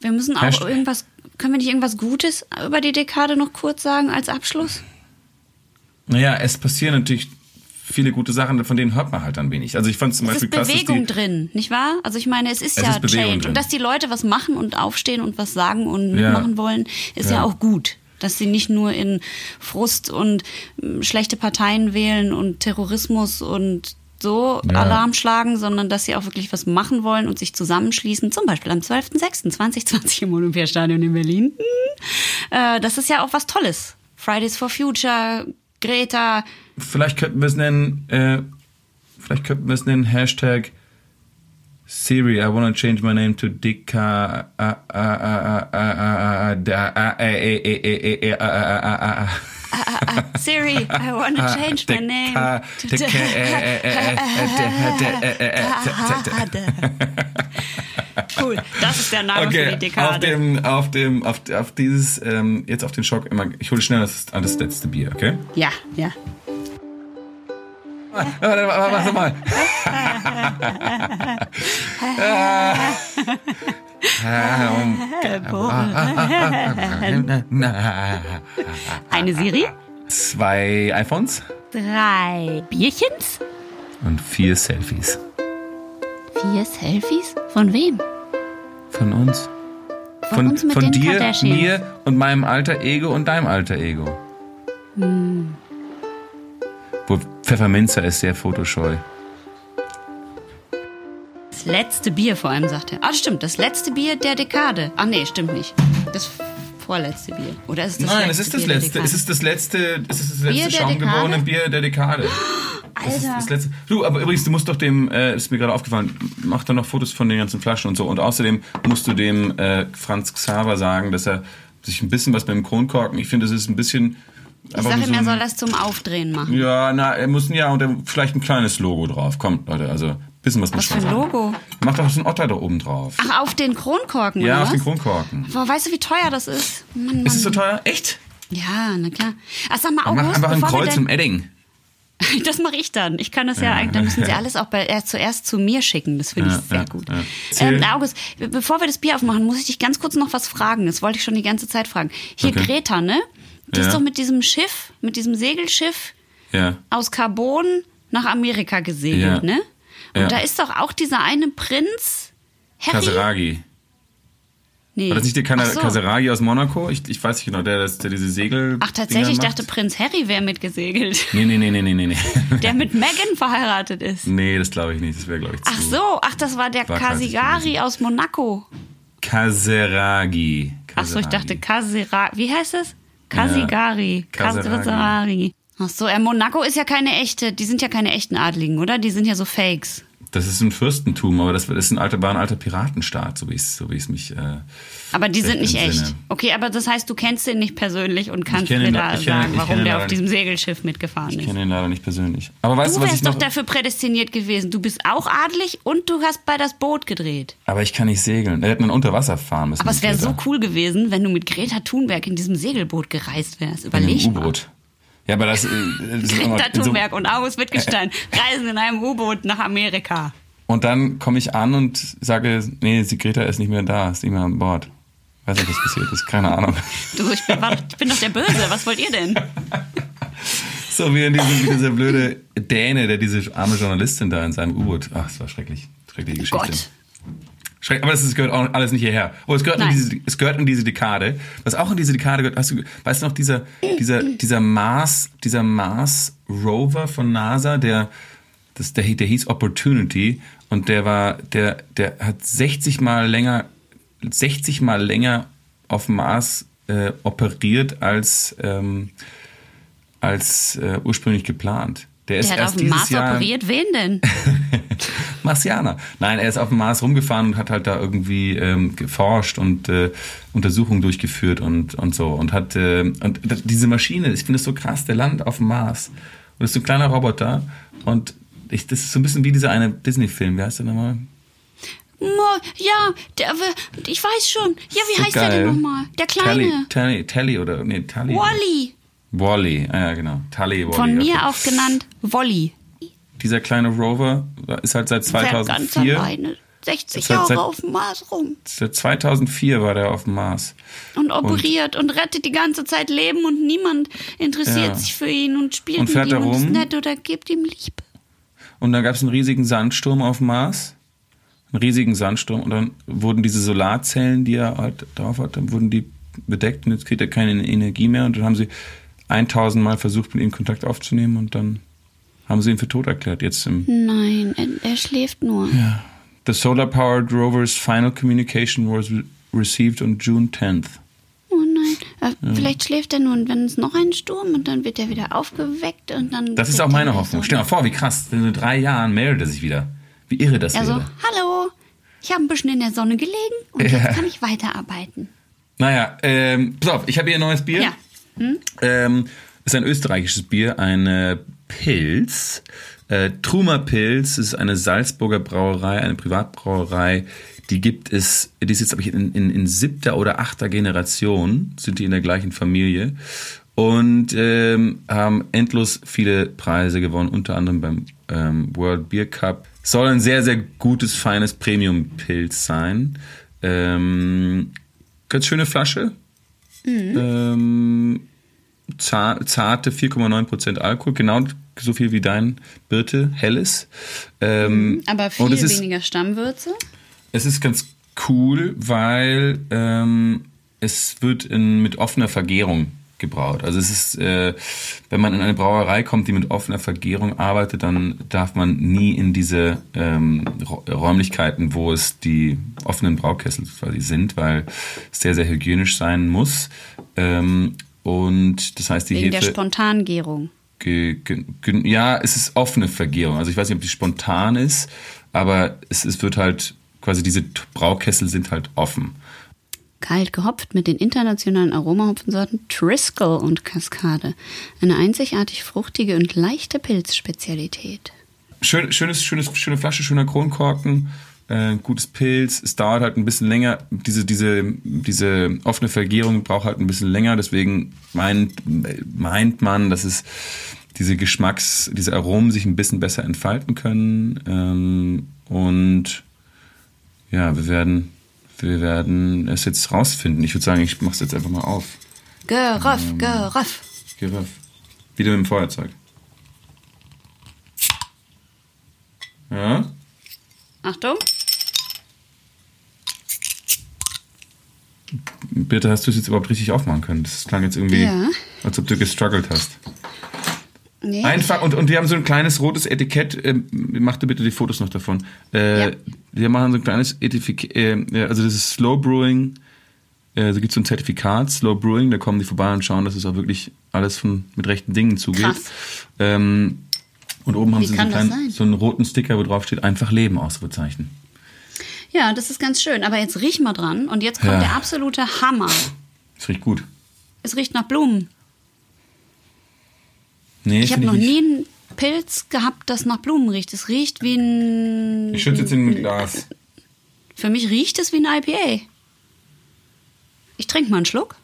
Wir müssen auch Hashtag- irgendwas, können wir nicht irgendwas Gutes über die Dekade noch kurz sagen als Abschluss? Naja, es passieren natürlich viele gute Sachen, von denen hört man halt dann wenig. Also ich fand zum Es Beispiel ist Bewegung die, drin, nicht wahr? Also ich meine, es ist Es ja ist Change. drin. Und dass die Leute was machen und aufstehen und was sagen und Ja. mitmachen wollen, ist ja. Ja. auch gut. Dass sie nicht nur in Frust und mm, schlechte Parteien wählen und Terrorismus und so Ja. Alarm schlagen, sondern dass sie auch wirklich was machen wollen und sich zusammenschließen. Zum Beispiel am 12.06.2020 im Olympiastadion in Berlin. Hm. Äh, das ist ja auch was Tolles. Fridays for Future, Greta, vielleicht könnten wir es nennen, äh, vielleicht könnten wir es nennen, Hashtag Siri, I wanna change my name to Dicka. Siri, I wanna change my name. Cool, das ist der Name okay, für die Dekade. Auf dem, auf dem, auf, auf dieses, ähm, jetzt auf den Schock immer. Ich hole schnell das, das letzte Bier, okay? Ja, ja. Warte, warte, warte mal. Eine Siri, Zwei iPhones drei Bierchens, und vier Selfies vier Selfies. Von wem? von uns. Von, Von, uns mit von dir, mir und meinem alter Ego und deinem alter Ego. Hm. Wo Pfefferminzer ist sehr fotoscheu. Das letzte Bier vor allem, sagt er. Ah, stimmt, das letzte Bier der Dekade. Ach nee, stimmt nicht. Das vorletzte Bier. Oder ist das Nein, letzte es ist das Bier letzte. Es ist das letzte. Es ist das letzte schaumgeborene Dekade? Bier der Dekade. Alter. das letzte. Du, aber übrigens, du musst doch dem, äh, ist mir gerade aufgefallen, mach da noch Fotos von den ganzen Flaschen und so. Und außerdem musst du dem äh, Franz Xaver sagen, dass er sich ein bisschen was beim Kronkorken. Ich finde, das ist ein bisschen. Ich sage ihm, er soll das zum Aufdrehen machen. Ja, na, er muss ja und er, vielleicht ein kleines Logo drauf. Kommt, Leute, also bisschen was muss Was für man ein. Logo? Mach doch so einen Otter da oben drauf. Ach, auf den Kronkorken, ja, auf den was? Kronkorken. Boah, weißt du, wie teuer das ist? Mann, Mann. Ist es so teuer? Echt? Ja, na klar. Ach, sag mal, Mach August, einfach ein Kreuz im Edding. Das mache ich dann. Ich kann das ja, eigentlich, dann müssen Sie alles auch bei, äh, zuerst zu mir schicken. Das finde Ja, ich sehr ja, gut. ja. Ähm. August, be- bevor wir das Bier aufmachen, muss ich dich ganz kurz noch was fragen. Das wollte ich schon die ganze Zeit fragen. Hier Okay. Greta, ne? Ist Ja. doch mit diesem Schiff, mit diesem Segelschiff Ja. aus Carbon nach Amerika gesegelt, Ja. ne? Und da ist doch auch dieser eine Prinz, Harry. Kaseragi. Nee. War das nicht der Kana so. Kaseragi aus Monaco? Ich, ich weiß nicht genau, der, das- der diese Segel. Ach, tatsächlich, ich dachte. Prinz Harry wäre mitgesegelt. Nee, nee, nee, nee, nee, nee. Der mit Megan verheiratet ist. nee, das glaube ich nicht. Das wäre, glaube ich, zu. Ach so, ach, das war der War Kasigari aus Monaco. Kaseragi. Ach so, ich dachte Kaseragi. Kasera. Wie heißt es? Kasigari. Kaseragi. Kasigari. Ach so, äh, Monaco ist ja keine echte, die sind ja keine echten Adligen, oder? Die sind ja so Fakes. Das ist ein Fürstentum, aber das ist ein alter, war ein alter Piratenstaat, so wie es so wie es mich. Äh, Aber die sind recht nicht echt. Okay, aber das heißt, du kennst den nicht persönlich und kannst mir ihn- da ich sagen, ich warum ihn der auf diesem Segelschiff mitgefahren Ich ist. kenne ihn leider nicht persönlich. Aber weißt Du du, was ich wärst doch noch. dafür prädestiniert gewesen. Du bist auch adlig und du hast bei das Boot gedreht. aber ich kann nicht segeln. Er hätte einen Unter fahren müssen. Aber es wäre so cool gewesen, wenn du mit Greta Thunberg in diesem Segelboot gereist wärst. In einem Überleg. U-Boot. Ja, aber das, äh, das Greta in so, Thunberg und August Wittgenstein reisen in einem U-Boot nach Amerika. Und dann komme ich an und sage, nee, die Greta ist nicht mehr da, ist nicht mehr an Bord. Weiß nicht, was passiert ist, keine Ahnung. Du, ich bin, warte, ich bin doch der Böse. Was wollt ihr denn? So wie in diesem, wie dieser blöde Däne, der diese arme Journalistin da in seinem U-Boot. Ach, es war schrecklich. Schreckliche Geschichte. Gott. Schreck, aber das ist, gehört auch alles nicht hierher. Oh, es gehört, in diese, es gehört in diese Dekade. Was auch in diese Dekade gehört, hast du, weißt du noch, dieser, dieser, dieser Mars, dieser Mars Rover von NASA, der, das, der, der hieß Opportunity und der war, der, der hat 60 mal länger, 60 mal länger auf Mars äh, operiert als, ähm, als äh, ursprünglich geplant. Der ist Der hat erst auf dem Mars Jahr, operiert. Wen denn? Marsianer. Nein, er ist auf dem Mars rumgefahren und hat halt da irgendwie ähm, geforscht und äh, Untersuchungen durchgeführt und, und so. Und hat äh, und diese Maschine, ich finde das so krass, der landet auf dem Mars. Und das ist so ein kleiner Roboter. Und ich, das ist so ein bisschen wie dieser eine Disney-Film. Wie heißt der nochmal? Ja, der, ich weiß schon. Ja, wie So heißt der denn nochmal? Der Tally, Kleine. Tally, Tally oder nee, Tally. Wally. Wally, ah, ja genau. Tally, Wally. Von mir okay. auch genannt Wolli. Dieser kleine Rover ist halt seit Fährt ganz 2004. alleine 60 Seit- Jahre seit- auf dem Mars rum. Seit 2004 war der auf dem Mars. Und operiert und, rettet die ganze Zeit Leben und niemand interessiert Ja. sich für ihn und spielt Und mit ihm und ist nett oder gibt ihm Liebe. Und dann gab es einen riesigen Sandsturm auf dem Mars. Einen riesigen Sandsturm. Und dann wurden diese Solarzellen, die er halt drauf hat, dann wurden die bedeckt und jetzt kriegt er keine Energie mehr. Und dann haben sie 1000 Mal versucht, mit ihm Kontakt aufzunehmen und dann haben sie ihn für tot erklärt. Jetzt im Nein, er, er schläft nur. The solar-powered rover's final communication was re- received on June 10th. Oh nein. Äh, Vielleicht schläft er nur und wenn es noch ein Sturm und dann wird er wieder aufgeweckt und dann. Das ist auch meine Hoffnung. Stell dir mal vor, wie krass. In drei Jahren meldet er sich wieder. Wie irre das Also, wäre. hallo, ich habe ein bisschen in der Sonne gelegen und Ja. jetzt kann ich weiterarbeiten. Naja, ähm, pass auf, ich habe hier ein neues Bier. Ja. Ähm, ist ein österreichisches Bier, ein Pilz. Äh, Trumer Pilz ist eine Salzburger Brauerei, eine Privatbrauerei. Die gibt es, die ist jetzt, glaube ich, in, in, in siebter oder achter Generation, sind die in der gleichen Familie. Und ähm, haben endlos viele Preise gewonnen, unter anderem beim ähm, World Beer Cup. Soll ein sehr, sehr gutes, feines Premium-Pilz sein. Ähm, ganz schöne Flasche. Ähm, za- zarte 4,9% Alkohol, genau so viel wie dein Birte Helles. Ähm, Aber viel es ist, weniger Stammwürze. es ist ganz cool, weil ähm, es wird in, mit offener Vergärung gebraut. Also es ist, äh, wenn man in eine Brauerei kommt, die mit offener Vergärung arbeitet, dann darf man nie in diese ähm, Räumlichkeiten, wo es die offenen Braukessel quasi sind, weil es sehr, sehr hygienisch sein muss. Ähm, und das heißt, die Wegen der Hefe... Spontangärung. Ge, ge, ge, ja, es ist offene Vergärung. Also ich weiß nicht, ob die spontan ist, aber es, es wird halt quasi diese Braukessel sind halt offen. Kalt gehopft mit den internationalen Aromahopfensorten Triskel und Kaskade. Eine einzigartig fruchtige und leichte Pilzspezialität. Schön, schönes, schönes, schöne Flasche, schöner Kronkorken, äh, gutes Pilz. Es dauert halt ein bisschen länger. Diese, diese, diese offene Vergärung braucht halt ein bisschen länger. Deswegen meint, meint man, dass es diese Geschmacks, diese Aromen sich ein bisschen besser entfalten können. Ähm, und ja, wir werden, wir werden es jetzt rausfinden. Ich würde sagen, ich mach's jetzt einfach mal auf. Geröff, Ähm. geröff. Geriff. Wieder mit dem Feuerzeug. Ja. Achtung. Bitte, hast du es jetzt überhaupt richtig aufmachen können? Das klang jetzt irgendwie, Ja. als ob du gestruggelt hast. Nee. Einfach, und, und wir haben so ein kleines rotes Etikett. Ähm, mach dir bitte die Fotos noch davon. Äh, Ja. Wir machen so ein kleines Etikett. Äh, also, das ist Slow Brewing. Äh, da gibt es so ein Zertifikat, Slow Brewing. Da kommen die vorbei und schauen, dass es auch wirklich alles von, mit rechten Dingen zugeht. Ähm, Und oben haben Wie sie so einen, kleinen, so einen roten Sticker, wo drauf steht, einfach Leben, Ausrufezeichen. Ja, das ist ganz schön. Aber jetzt riech mal dran und jetzt kommt Ja. der absolute Hammer. Das riecht gut. Es riecht nach Blumen. Nee, Ich habe noch nie einen Pilz gehabt, das nach Blumen riecht. Es riecht wie ein. Ich schütze jetzt in ein Glas. Für mich riecht es wie ein IPA. Ich trinke mal einen Schluck.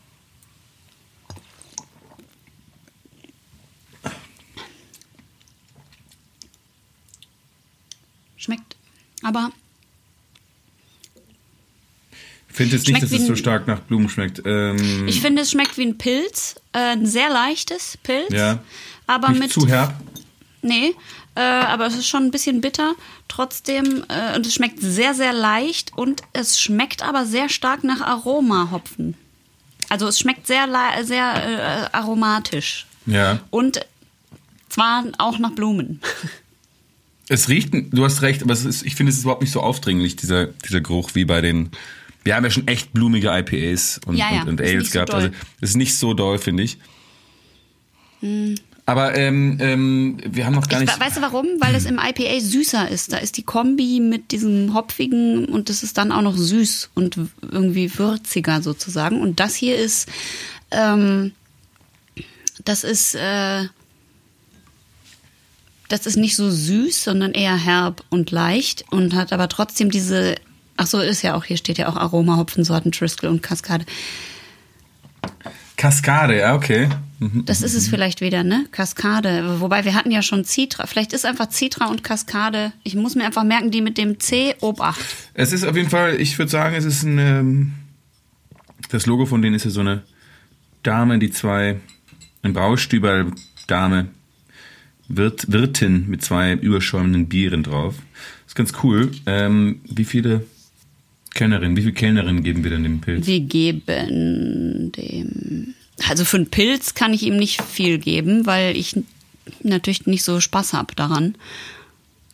Schmeckt. Aber finde jetzt nicht, dass es so stark nach Blumen schmeckt. Ähm, ich finde, es schmeckt wie ein Pilz. Äh, ein sehr leichtes Pilz. ja. Aber nicht mit zu herb. Nee, äh, aber es ist schon ein bisschen bitter. Trotzdem, äh, und es schmeckt sehr, sehr leicht und es schmeckt aber sehr stark nach Aromahopfen. Also es schmeckt sehr, sehr äh, aromatisch. Ja. Und zwar auch nach Blumen. Es riecht, du hast recht, aber ist, ich finde, es ist überhaupt nicht so aufdringlich, dieser, dieser Geruch, wie bei den. Wir haben ja schon echt blumige IPAs und, Ja, ja, und, und Ales so gehabt. doll. also, es ist nicht so doll, finde ich. Aber ähm, ähm, wir haben noch gar Ich, nicht. we- weißt du warum? Weil es im IPA süßer ist. Da ist die Kombi mit diesem hopfigen und das ist dann auch noch süß und irgendwie würziger sozusagen. Und das hier ist, ähm, das ist, äh, das ist nicht so süß, sondern eher herb und leicht und hat aber trotzdem diese, ach so, ist ja auch, hier steht ja auch Aroma, Hopfensorten, Triskel und Kaskade. Kaskade, ja, okay. Mhm. Das ist es vielleicht wieder, ne? Kaskade. Wobei wir hatten ja schon Citra. Vielleicht ist einfach Citra und Kaskade. Ich muss mir einfach merken, die mit dem C Obacht. Es ist auf jeden Fall, ich würde sagen, es ist ein. Ähm, das Logo von denen ist ja so eine Dame, die zwei. Ein Braustüber-Dame. Wirt, Wirtin mit zwei überschäumenden Bieren drauf. ist ganz cool. Ähm, wie viele Kellnerinnen, wie viele Kellnerinnen geben wir denn dem Pilz? Wir geben dem. Also für einen Pilz kann ich ihm nicht viel geben, weil ich natürlich nicht so Spaß habe daran.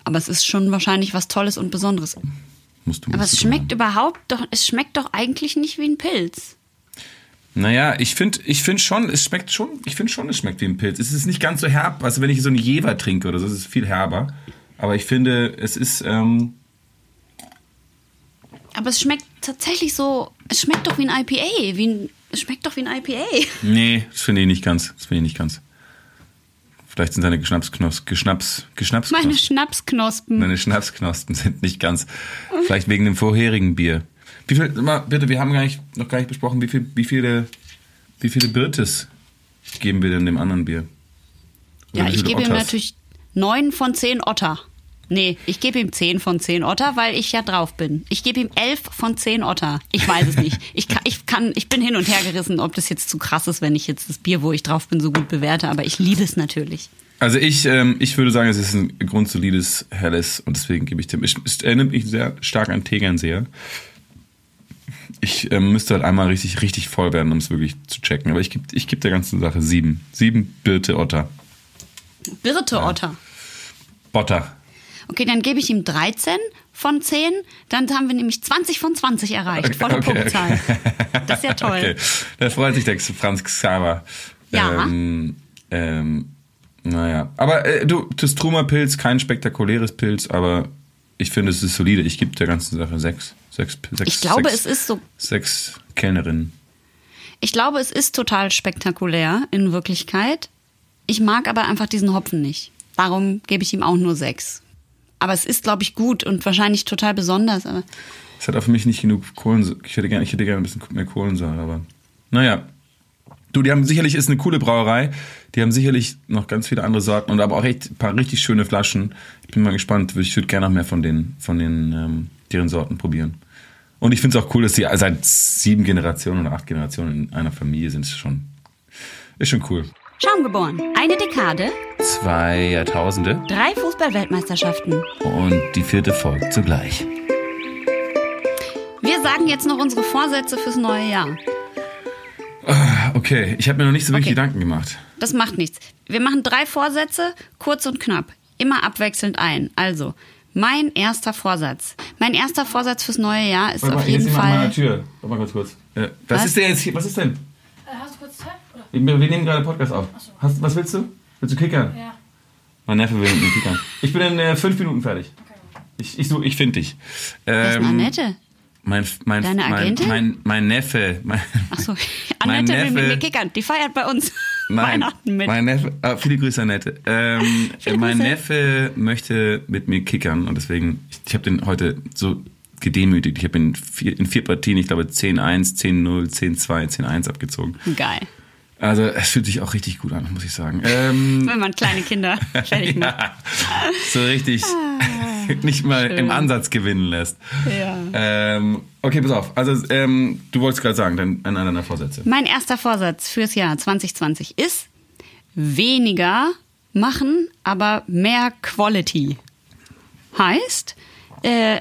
Aber es ist schon wahrscheinlich was Tolles und Besonderes. Musst du, Aber es schmeckt machen. überhaupt doch, es schmeckt doch eigentlich nicht wie ein Pilz. Naja, ich finde ich find schon, es schmeckt schon, ich finde schon, es schmeckt wie ein Pilz. Es ist nicht ganz so herb, also wenn ich so einen Jever trinke oder so, ist es viel herber. Aber ich finde, es ist, ähm, Aber es schmeckt tatsächlich so, es schmeckt doch wie ein IPA, wie ein, es schmeckt doch wie ein IPA. nee, das finde ich nicht ganz. Das finde ich nicht ganz. Vielleicht sind seine Geschnapsknos, Geschnaps, Geschnaps, Meine Schnapsknospen. meine Schnapsknospen sind nicht ganz. Vielleicht wegen dem vorherigen Bier. Wie viel, mal, bitte, wir haben gar nicht, noch gar nicht besprochen, wie viel, wie viele, wie viele Birtes geben wir denn dem anderen Bier? Oder Ja, ich gebe ihm Otters? natürlich neun von zehn Otter. Nee, ich gebe ihm zehn von zehn Otter, weil ich ja drauf bin. Ich gebe ihm elf von zehn Otter. Ich weiß es nicht. Ich kann, ich kann, ich bin hin und her gerissen, ob das jetzt zu krass ist, wenn ich jetzt das Bier, wo ich drauf bin, so gut bewerte. Aber ich liebe es natürlich. Also ich, ähm, ich würde sagen, es ist ein grundsolides Helles und deswegen gebe ich dem. Ich, es erinnert mich sehr stark an Tegernseher. Ich ähm, müsste halt einmal richtig, richtig voll werden, um es wirklich zu checken. Aber ich gebe ich geb der ganzen Sache sieben. Sieben Birte Otter. Birte Otter. Botter. Okay, dann gebe ich ihm 13 von 10. Dann haben wir nämlich 20 von 20 erreicht. Volle Okay, Punktzahl. okay. Das ist ja toll. Okay, da freut sich der Franz Xaver. Ja. Ähm, ähm, naja, aber äh, du, das Trumer Pilz, kein spektakuläres Pilz, aber ich finde, es ist solide. Ich gebe der ganzen Sache sechs. Sechs, sechs Ich glaube, sechs, es ist so Sechs Kellnerinnen. Ich glaube, es ist total spektakulär in Wirklichkeit. Ich mag aber einfach diesen Hopfen nicht. Darum gebe ich ihm auch nur sechs. Aber es ist, glaube ich, gut und wahrscheinlich total besonders. Aber Es hat auch für mich nicht genug Kohlensäure. Ich hätte gerne ich hätte gerne ein bisschen mehr Kohlensäure, aber naja. Du, die haben sicherlich, ist eine coole Brauerei. Die haben sicherlich noch ganz viele andere Sorten und aber auch echt ein paar richtig schöne Flaschen. Ich bin mal gespannt. Ich würde gerne noch mehr von den, von den, ähm, deren Sorten probieren. Und ich finde es auch cool, dass die seit sieben Generationen oder acht Generationen in einer Familie sind. Ist schon, ist schon cool. Schaumgeboren. Eine Dekade, Zwei Jahrtausende drei Fußballweltmeisterschaften. und die vierte folgt zugleich. Wir sagen jetzt noch unsere Vorsätze fürs neue Jahr. Okay, ich habe mir noch nicht so wirklich Okay. Gedanken gemacht. Das macht nichts. Wir machen drei Vorsätze, kurz und knapp. Immer abwechselnd ein. Also, mein erster Vorsatz. Mein erster Vorsatz fürs neue Jahr ist Warte auf mal, jeden jemand an meiner Fall. Tür. Warte mal ganz kurz. Äh, was, Was? ist denn jetzt hier? Was ist denn? Äh, Hast du kurz Zeit? Oder? Wir, wir nehmen gerade Podcast auf. Hast, was willst du? Willst du kickern? Ja. Mein Neffe will mit mir kickern. Ich bin in äh, fünf Minuten fertig. Ich, ich, such- ich finde dich. Ähm, Annette? mein, mein, Deine mein, Agentin? mein, mein Neffe. Mein, Achso, mein Annette will mit Neffe- mir kickern. Die feiert bei uns Nein, Weihnachten mit. mein Neffe, ah, viele Grüße, Annette. Ähm, Viele mein Grüße. Neffe möchte mit mir kickern und deswegen, ich, ich habe den heute so gedemütigt. Ich habe in vier, in vier Partien, ich glaube 10-1, 10-0, 10-2, 10-1 abgezogen. Geil. Also es fühlt sich auch richtig gut an, muss ich sagen. Ähm, Wenn man kleine Kinder fertig macht. ja, so richtig nicht mal im Ah. Schön. Ansatz gewinnen lässt. Ja. Ähm, okay, pass auf. Also ähm, du wolltest gerade sagen, dein, einer deiner Vorsätze. Mein erster Vorsatz fürs Jahr 2020 ist weniger machen, aber mehr Quality. Heißt, äh,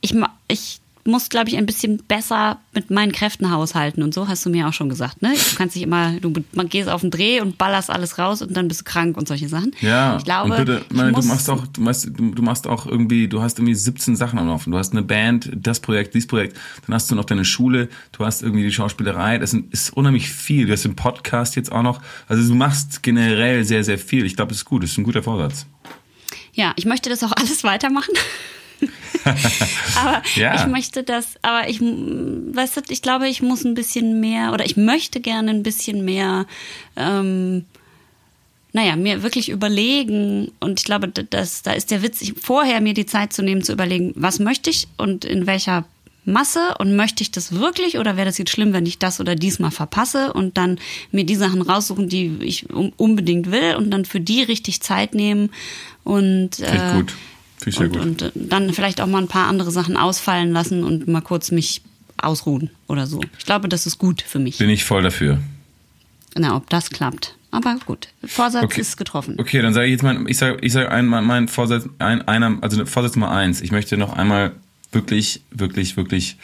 ich, ich muss, glaube ich, ein bisschen besser mit meinen Kräften haushalten und so hast du mir auch schon gesagt. Ne? Du kannst nicht immer, du man gehst auf den Dreh und ballerst alles raus und dann bist du krank und solche Sachen. Ja, ich glaube, bitte, meine, du machst auch, du machst, du, du machst auch irgendwie, du hast irgendwie 17 Sachen am Laufen. Du hast eine Band, das Projekt, dieses Projekt, dann hast du noch deine Schule, du hast irgendwie die Schauspielerei, das ist unheimlich viel. Du hast den Podcast jetzt auch noch. Also du machst generell sehr, sehr viel. Ich glaube, das ist gut, das ist ein guter Vorsatz. Ja, ich möchte das auch alles weitermachen. aber Ja. ich möchte das, aber ich, weißt du, ich glaube, ich muss ein bisschen mehr oder ich möchte gerne ein bisschen mehr, ähm, naja, mir wirklich überlegen und ich glaube, das, da ist der Witz, ich, vorher mir die Zeit zu nehmen, zu überlegen, was möchte ich und in welcher Masse und möchte ich das wirklich oder wäre das jetzt schlimm, wenn ich das oder diesmal verpasse und dann mir die Sachen raussuchen, die ich unbedingt will und dann für die richtig Zeit nehmen und äh, gut. Finde ich sehr und, gut. und äh, dann vielleicht auch mal ein paar andere Sachen ausfallen lassen und mal kurz mich ausruhen oder so. Ich glaube, das ist gut für mich. Bin ich voll dafür. Na, ob das klappt. Aber gut, Vorsatz Okay. ist getroffen. Okay, dann sage ich jetzt mal, ich sage ich sag ein, mein, Vorsatz, ein, einer, also Vorsatz Nummer eins. Ich möchte noch einmal wirklich, wirklich, wirklich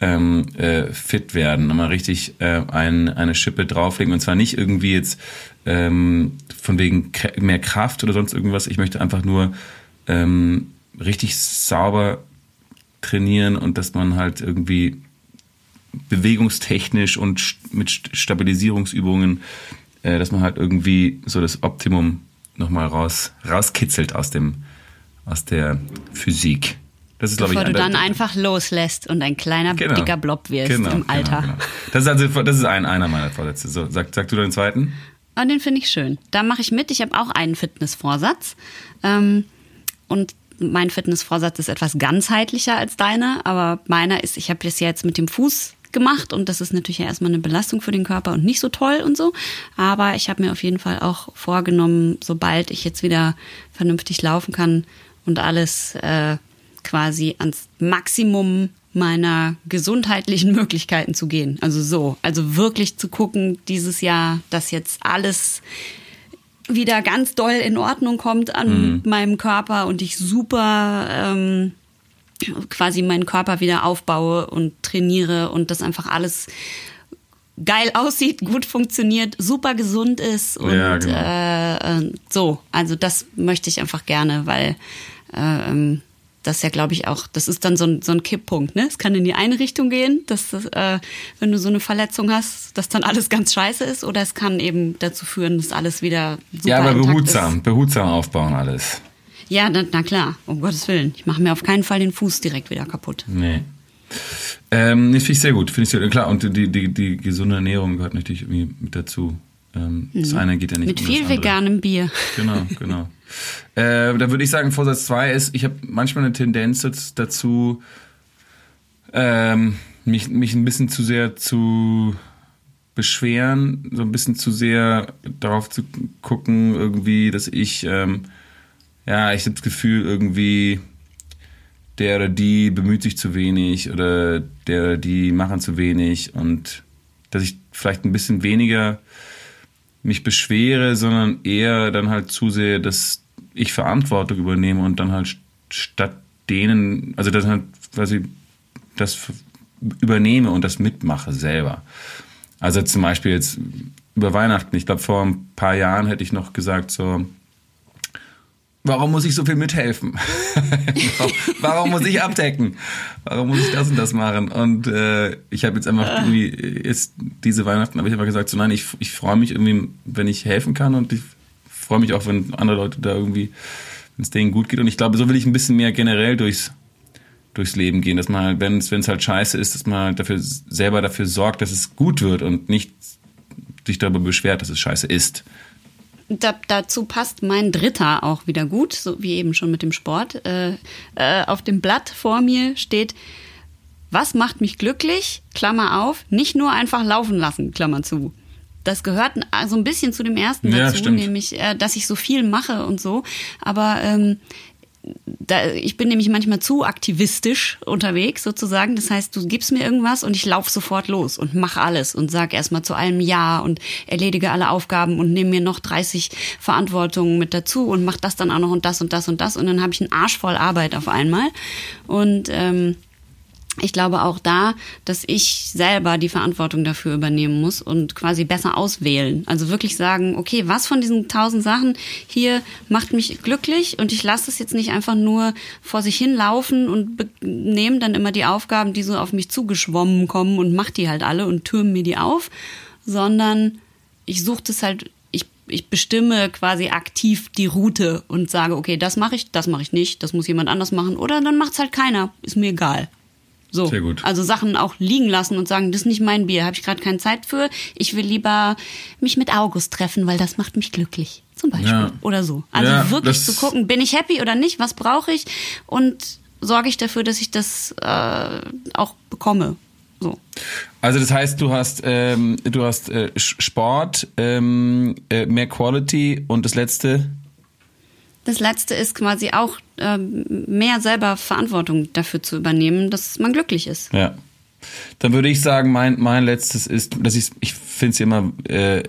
ähm, äh, fit werden, nochmal richtig äh, ein, eine Schippe drauflegen und zwar nicht irgendwie jetzt ähm, von wegen mehr Kraft oder sonst irgendwas. Ich möchte einfach nur ähm, richtig sauber trainieren und dass man halt irgendwie bewegungstechnisch und mit St- Stabilisierungsübungen, äh, dass man halt irgendwie so das Optimum nochmal raus, rauskitzelt aus dem, aus der Physik. Das ist, glaube ich, Bevor du dann einfach loslässt und ein kleiner, Genau. dicker Blob wirst Genau, im Alter. Genau, genau. Das ist also, das ist ein, einer meiner Vorsätze. So, sag, sag du den zweiten? Ah, den finde ich schön. Da mache ich mit. Ich habe auch einen Fitnessvorsatz. Ähm, und mein Fitnessvorsatz ist etwas ganzheitlicher als deiner, aber meiner ist, ich habe das jetzt mit dem Fuß gemacht und das ist natürlich ja erstmal eine Belastung für den Körper und nicht so toll und so. Aber ich habe mir auf jeden Fall auch vorgenommen, sobald ich jetzt wieder vernünftig laufen kann und alles äh, quasi ans Maximum meiner gesundheitlichen Möglichkeiten zu gehen. Also so, also wirklich zu gucken dieses Jahr, dass jetzt alles wieder ganz doll in Ordnung kommt an meinem Körper und ich super ähm, quasi meinen Körper wieder aufbaue und trainiere und das einfach alles geil aussieht, gut funktioniert, super gesund ist und Ja, genau. äh, äh, so. Also das möchte ich einfach gerne, weil äh, das ja, glaube ich, auch, das ist dann so ein, so ein Kipppunkt, ne? Es kann in die eine Richtung gehen, dass das, äh, wenn du so eine Verletzung hast, dass dann alles ganz scheiße ist, oder es kann eben dazu führen, dass alles wieder super ja, aber behutsam, Ist. behutsam aufbauen alles. Ja, na, na klar, um Gottes Willen. Ich mache mir auf keinen Fall den Fuß direkt wieder kaputt. Nee. Ähm, das finde ich sehr gut. Finde ich sehr, klar, und die, die, die gesunde Ernährung gehört natürlich irgendwie mit dazu. Ähm, Das eine geht ja nicht Mit ohne viel veganem Bier. Genau, genau. äh, da würde ich sagen, Vorsatz 2 ist, ich habe manchmal eine Tendenz daz- dazu, ähm, mich, mich ein bisschen zu sehr zu beschweren, so ein bisschen zu sehr darauf zu gucken, irgendwie, dass ich, ähm, ja, ich habe das Gefühl, irgendwie, der oder die bemüht sich zu wenig oder der oder die machen zu wenig und dass ich vielleicht ein bisschen weniger mich beschwere, sondern eher dann halt zusehe, dass ich Verantwortung übernehme und dann halt st- statt denen, also dass halt quasi das übernehme und das mitmache selber. Also zum Beispiel jetzt über Weihnachten, ich glaube vor ein paar Jahren hätte ich noch gesagt so, Warum muss ich so viel mithelfen? warum, muss ich abdecken? Warum muss ich das und das machen? Und äh, ich habe jetzt einfach irgendwie, jetzt diese Weihnachten habe ich einfach gesagt, so nein, ich, ich freue mich irgendwie, wenn ich helfen kann und ich freue mich auch, wenn andere Leute da irgendwie, wenn es denen gut geht. Und ich glaube, so will ich ein bisschen mehr generell durchs, durchs Leben gehen, dass man, wenn es wenn es halt scheiße ist, dass man halt dafür selber dafür sorgt, dass es gut wird und nicht sich darüber beschwert, dass es scheiße ist. Da, dazu passt mein dritter auch wieder gut, so wie eben schon mit dem Sport. Äh, äh, auf dem Blatt vor mir steht, was macht mich glücklich? Klammer auf, nicht nur einfach laufen lassen, Klammer zu. Das gehört so ein bisschen zu dem ersten Ja, dazu, stimmt. nämlich, äh, dass ich so viel mache und so. Aber ähm, da, ich bin nämlich manchmal zu aktivistisch unterwegs sozusagen. Das heißt, du gibst mir irgendwas und ich laufe sofort los und mache alles und sag erstmal zu allem Ja und erledige alle Aufgaben und nehme mir noch 30 Verantwortungen mit dazu und mach das dann auch noch und das und das und das und dann habe ich einen Arsch voll Arbeit auf einmal. Und ähm, ich glaube auch da, dass ich selber die Verantwortung dafür übernehmen muss und quasi besser auswählen. Also wirklich sagen, okay, was von diesen tausend Sachen hier macht mich glücklich und ich lasse es jetzt nicht einfach nur vor sich hinlaufen und be- nehme dann immer die Aufgaben, die so auf mich zugeschwommen kommen und mach die halt alle und türme mir die auf, sondern ich suche das halt, ich, bestimme quasi aktiv die Route und sage, okay, das mache ich, das mache ich nicht, das muss jemand anders machen oder dann macht's halt keiner, ist mir egal. So. Sehr gut. Also Sachen auch liegen lassen und sagen, das ist nicht mein Bier, habe ich gerade keine Zeit für. Ich will lieber mich mit August treffen, weil das macht mich glücklich. Zum Beispiel. Ja. Oder so. Also Ja, wirklich zu gucken, bin ich happy oder nicht, was brauche ich und sorge ich dafür, dass ich das äh, auch bekomme. So. Also das heißt, du hast ähm, du hast äh, Sport, ähm, äh, mehr Quality und das letzte. Das letzte ist quasi auch ähm, mehr selber Verantwortung dafür zu übernehmen, dass man glücklich ist. Ja. Dann würde ich sagen, mein mein letztes ist, dass ich ich finde es immer äh,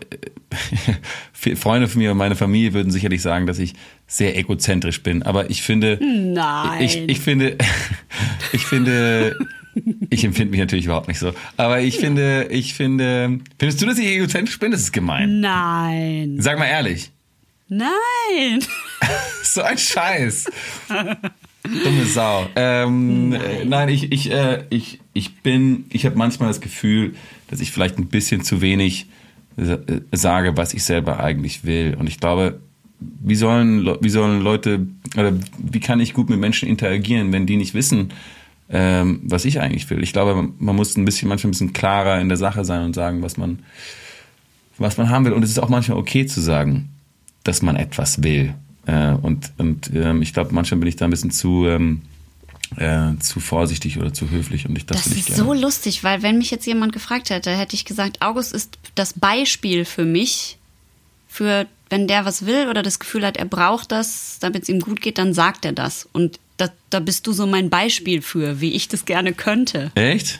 Freunde von mir und meine Familie würden sicherlich sagen, dass ich sehr egozentrisch bin, aber ich finde Nein. ich ich finde ich finde ich empfinde mich natürlich überhaupt nicht so, aber ich finde ich finde findest du, dass ich egozentrisch bin? Das ist gemein. Nein. Sag mal ehrlich. Nein. So ein Scheiß. Dumme Sau. Ähm, äh, nein, ich, ich, äh, ich, ich bin, ich habe manchmal das Gefühl, dass ich vielleicht ein bisschen zu wenig äh, sage, was ich selber eigentlich will. Und ich glaube, wie sollen, Le- wie sollen Leute, oder wie kann ich gut mit Menschen interagieren, wenn die nicht wissen, ähm, was ich eigentlich will? Ich glaube, man, man muss ein bisschen, manchmal ein bisschen klarer in der Sache sein und sagen, was man, was man haben will. Und es ist auch manchmal okay zu sagen, dass man etwas will. Äh, und und ähm, ich glaube, manchmal bin ich da ein bisschen zu, ähm, äh, zu vorsichtig oder zu höflich und ich, das, Das ich ist gerne. so lustig, weil wenn mich jetzt jemand gefragt hätte, hätte ich gesagt, August ist das Beispiel für mich, für wenn der was will oder das Gefühl hat, er braucht das, damit es ihm gut geht, dann sagt er das. Und da, da bist du so mein Beispiel für, wie ich das gerne könnte. Echt?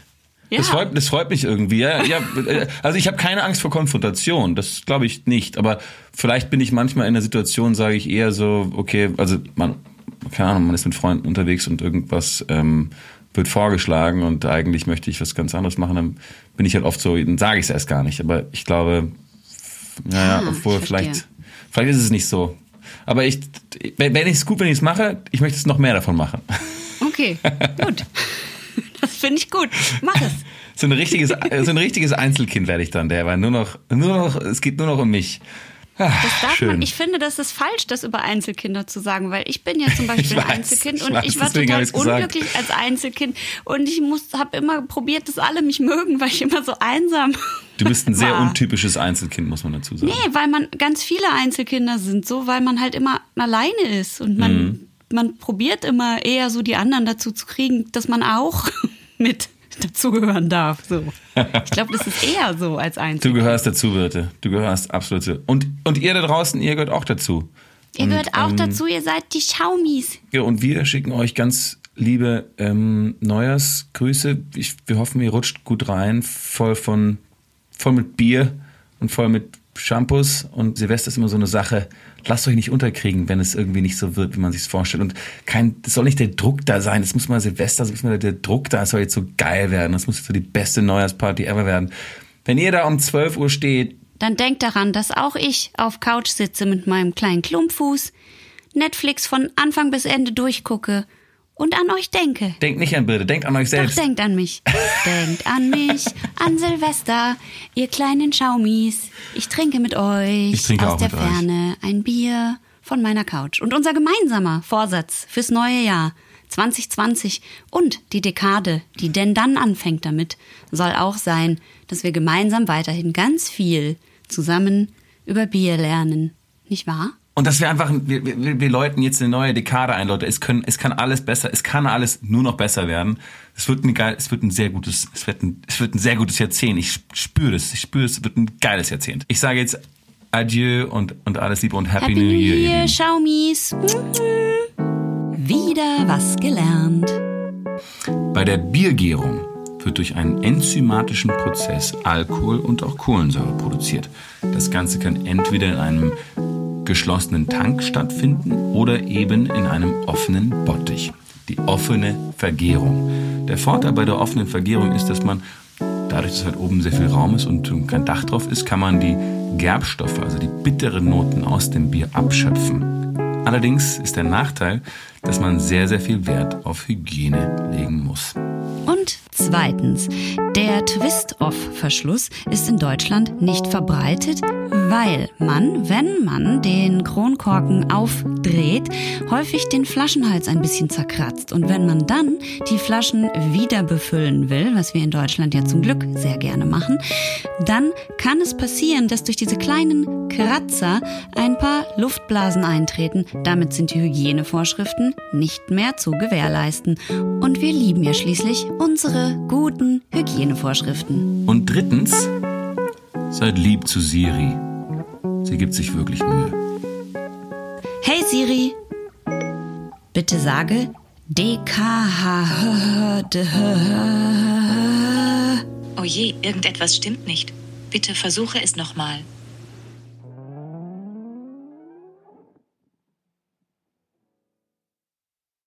Ja. Das, freut, das freut mich irgendwie. Ja, ja, äh, also ich habe keine Angst vor Konfrontation, das glaube ich nicht. Aber vielleicht bin ich manchmal in der Situation, sage ich eher so, okay, also man, keine Ahnung, man ist mit Freunden unterwegs und irgendwas ähm, wird vorgeschlagen und eigentlich möchte ich was ganz anderes machen, dann bin ich halt oft so, dann sage ich es erst gar nicht. Aber ich glaube, naja, Ah, obwohl vielleicht, vielleicht ist es nicht so. Aber ich, wenn ich es gut, wenn ich es mache, ich möchte es noch mehr davon machen. Okay, gut. Das finde ich gut. Mach es. So ein richtiges, so ein richtiges Einzelkind werde ich dann, der war nur noch, nur noch, es geht nur noch um mich. Das darf schön. man, ich finde, das ist falsch, das über Einzelkinder zu sagen, weil ich bin ja zum Beispiel weiß, Einzelkind ich und weiß, ich war total gesagt. unglücklich als Einzelkind und ich muss, habe immer probiert, dass alle mich mögen, weil ich immer so einsam Du bist ein sehr war. untypisches Einzelkind, muss man dazu sagen. Nee, weil man ganz viele Einzelkinder sind, so weil man halt immer alleine ist und man, Mhm. Man probiert immer eher so die anderen dazu zu kriegen, dass man auch mit dazugehören darf. So. Ich glaube, das ist eher so als Du Einzelkind. gehörst dazu, Birte. Du gehörst absolut dazu. Und, und ihr da draußen, ihr gehört auch dazu. Ihr und, gehört auch ähm, dazu, ihr seid die Schaumis. Ja, und wir schicken euch ganz liebe ähm, Neujahrsgrüße. Ich, wir hoffen, ihr rutscht gut rein, voll von, voll mit Bier und voll mit Shampoos. Und Silvester ist immer so eine Sache. Lasst euch nicht unterkriegen, wenn es irgendwie nicht so wird, wie man sich vorstellt. Und kein, es soll nicht der Druck da sein. Es muss mal Silvester, es muss mal der Druck da. Es soll jetzt so geil werden. Das muss jetzt so die beste Neujahrsparty ever werden. Wenn ihr da um 12 Uhr steht, Dann denkt daran, dass auch ich auf Couch sitze mit meinem kleinen Klumpfuß, Netflix von Anfang bis Ende durchgucke und an euch denke. Denkt nicht an Birte, denkt an euch Doch selbst. denkt an mich. denkt an mich, an Silvester, ihr kleinen Schaumis. Ich trinke mit euch Ich trinke aus der mit euch. Ferne ein Bier von meiner Couch. Und unser gemeinsamer Vorsatz fürs neue Jahr 2020 und die Dekade, die denn dann anfängt damit, soll auch sein, dass wir gemeinsam weiterhin ganz viel zusammen über Bier lernen. Nicht wahr? Und dass wir einfach, wir, wir, wir läuten jetzt eine neue Dekade ein, Leute. Es, können, es kann alles besser, es kann alles nur noch besser werden. Es wird ein geil, es wird ein sehr gutes, es wird ein, es wird ein sehr gutes Jahrzehnt. Ich spüre es, ich spüre es, es wird ein geiles Jahrzehnt. Ich sage jetzt Adieu und, und alles Liebe und Happy, Happy New New Year. ihr Year, Lieben. Schaumis. Wieder was gelernt. Bei der Biergärung wird durch einen enzymatischen Prozess Alkohol und auch Kohlensäure produziert. Das Ganze kann entweder in einem geschlossenen Tank stattfinden oder eben in einem offenen Bottich. Die offene Vergärung. Der Vorteil bei der offenen Vergärung ist, dass man dadurch, dass halt oben sehr viel Raum ist und kein Dach drauf ist, kann man die Gerbstoffe, also die bitteren Noten aus dem Bier abschöpfen. Allerdings ist der Nachteil, dass man sehr, sehr viel Wert auf Hygiene legen muss. Und zweitens, der Twist-Off-Verschluss ist in Deutschland nicht verbreitet, weil man, wenn man den Kronkorken aufdreht, häufig den Flaschenhals ein bisschen zerkratzt. Und wenn man dann die Flaschen wieder befüllen will, was wir in Deutschland ja zum Glück sehr gerne machen, dann kann es passieren, dass durch diese kleinen Kratzer ein paar Luftblasen eintreten. Damit sind die Hygienevorschriften nicht mehr zu gewährleisten. Und wir lieben ja schließlich unsere guten Hygienevorschriften. Und drittens, seid lieb zu Siri. Sie gibt sich wirklich Mühe. Hey Siri, bitte sage DKH. Oh je, irgendetwas stimmt nicht. Bitte versuche es nochmal.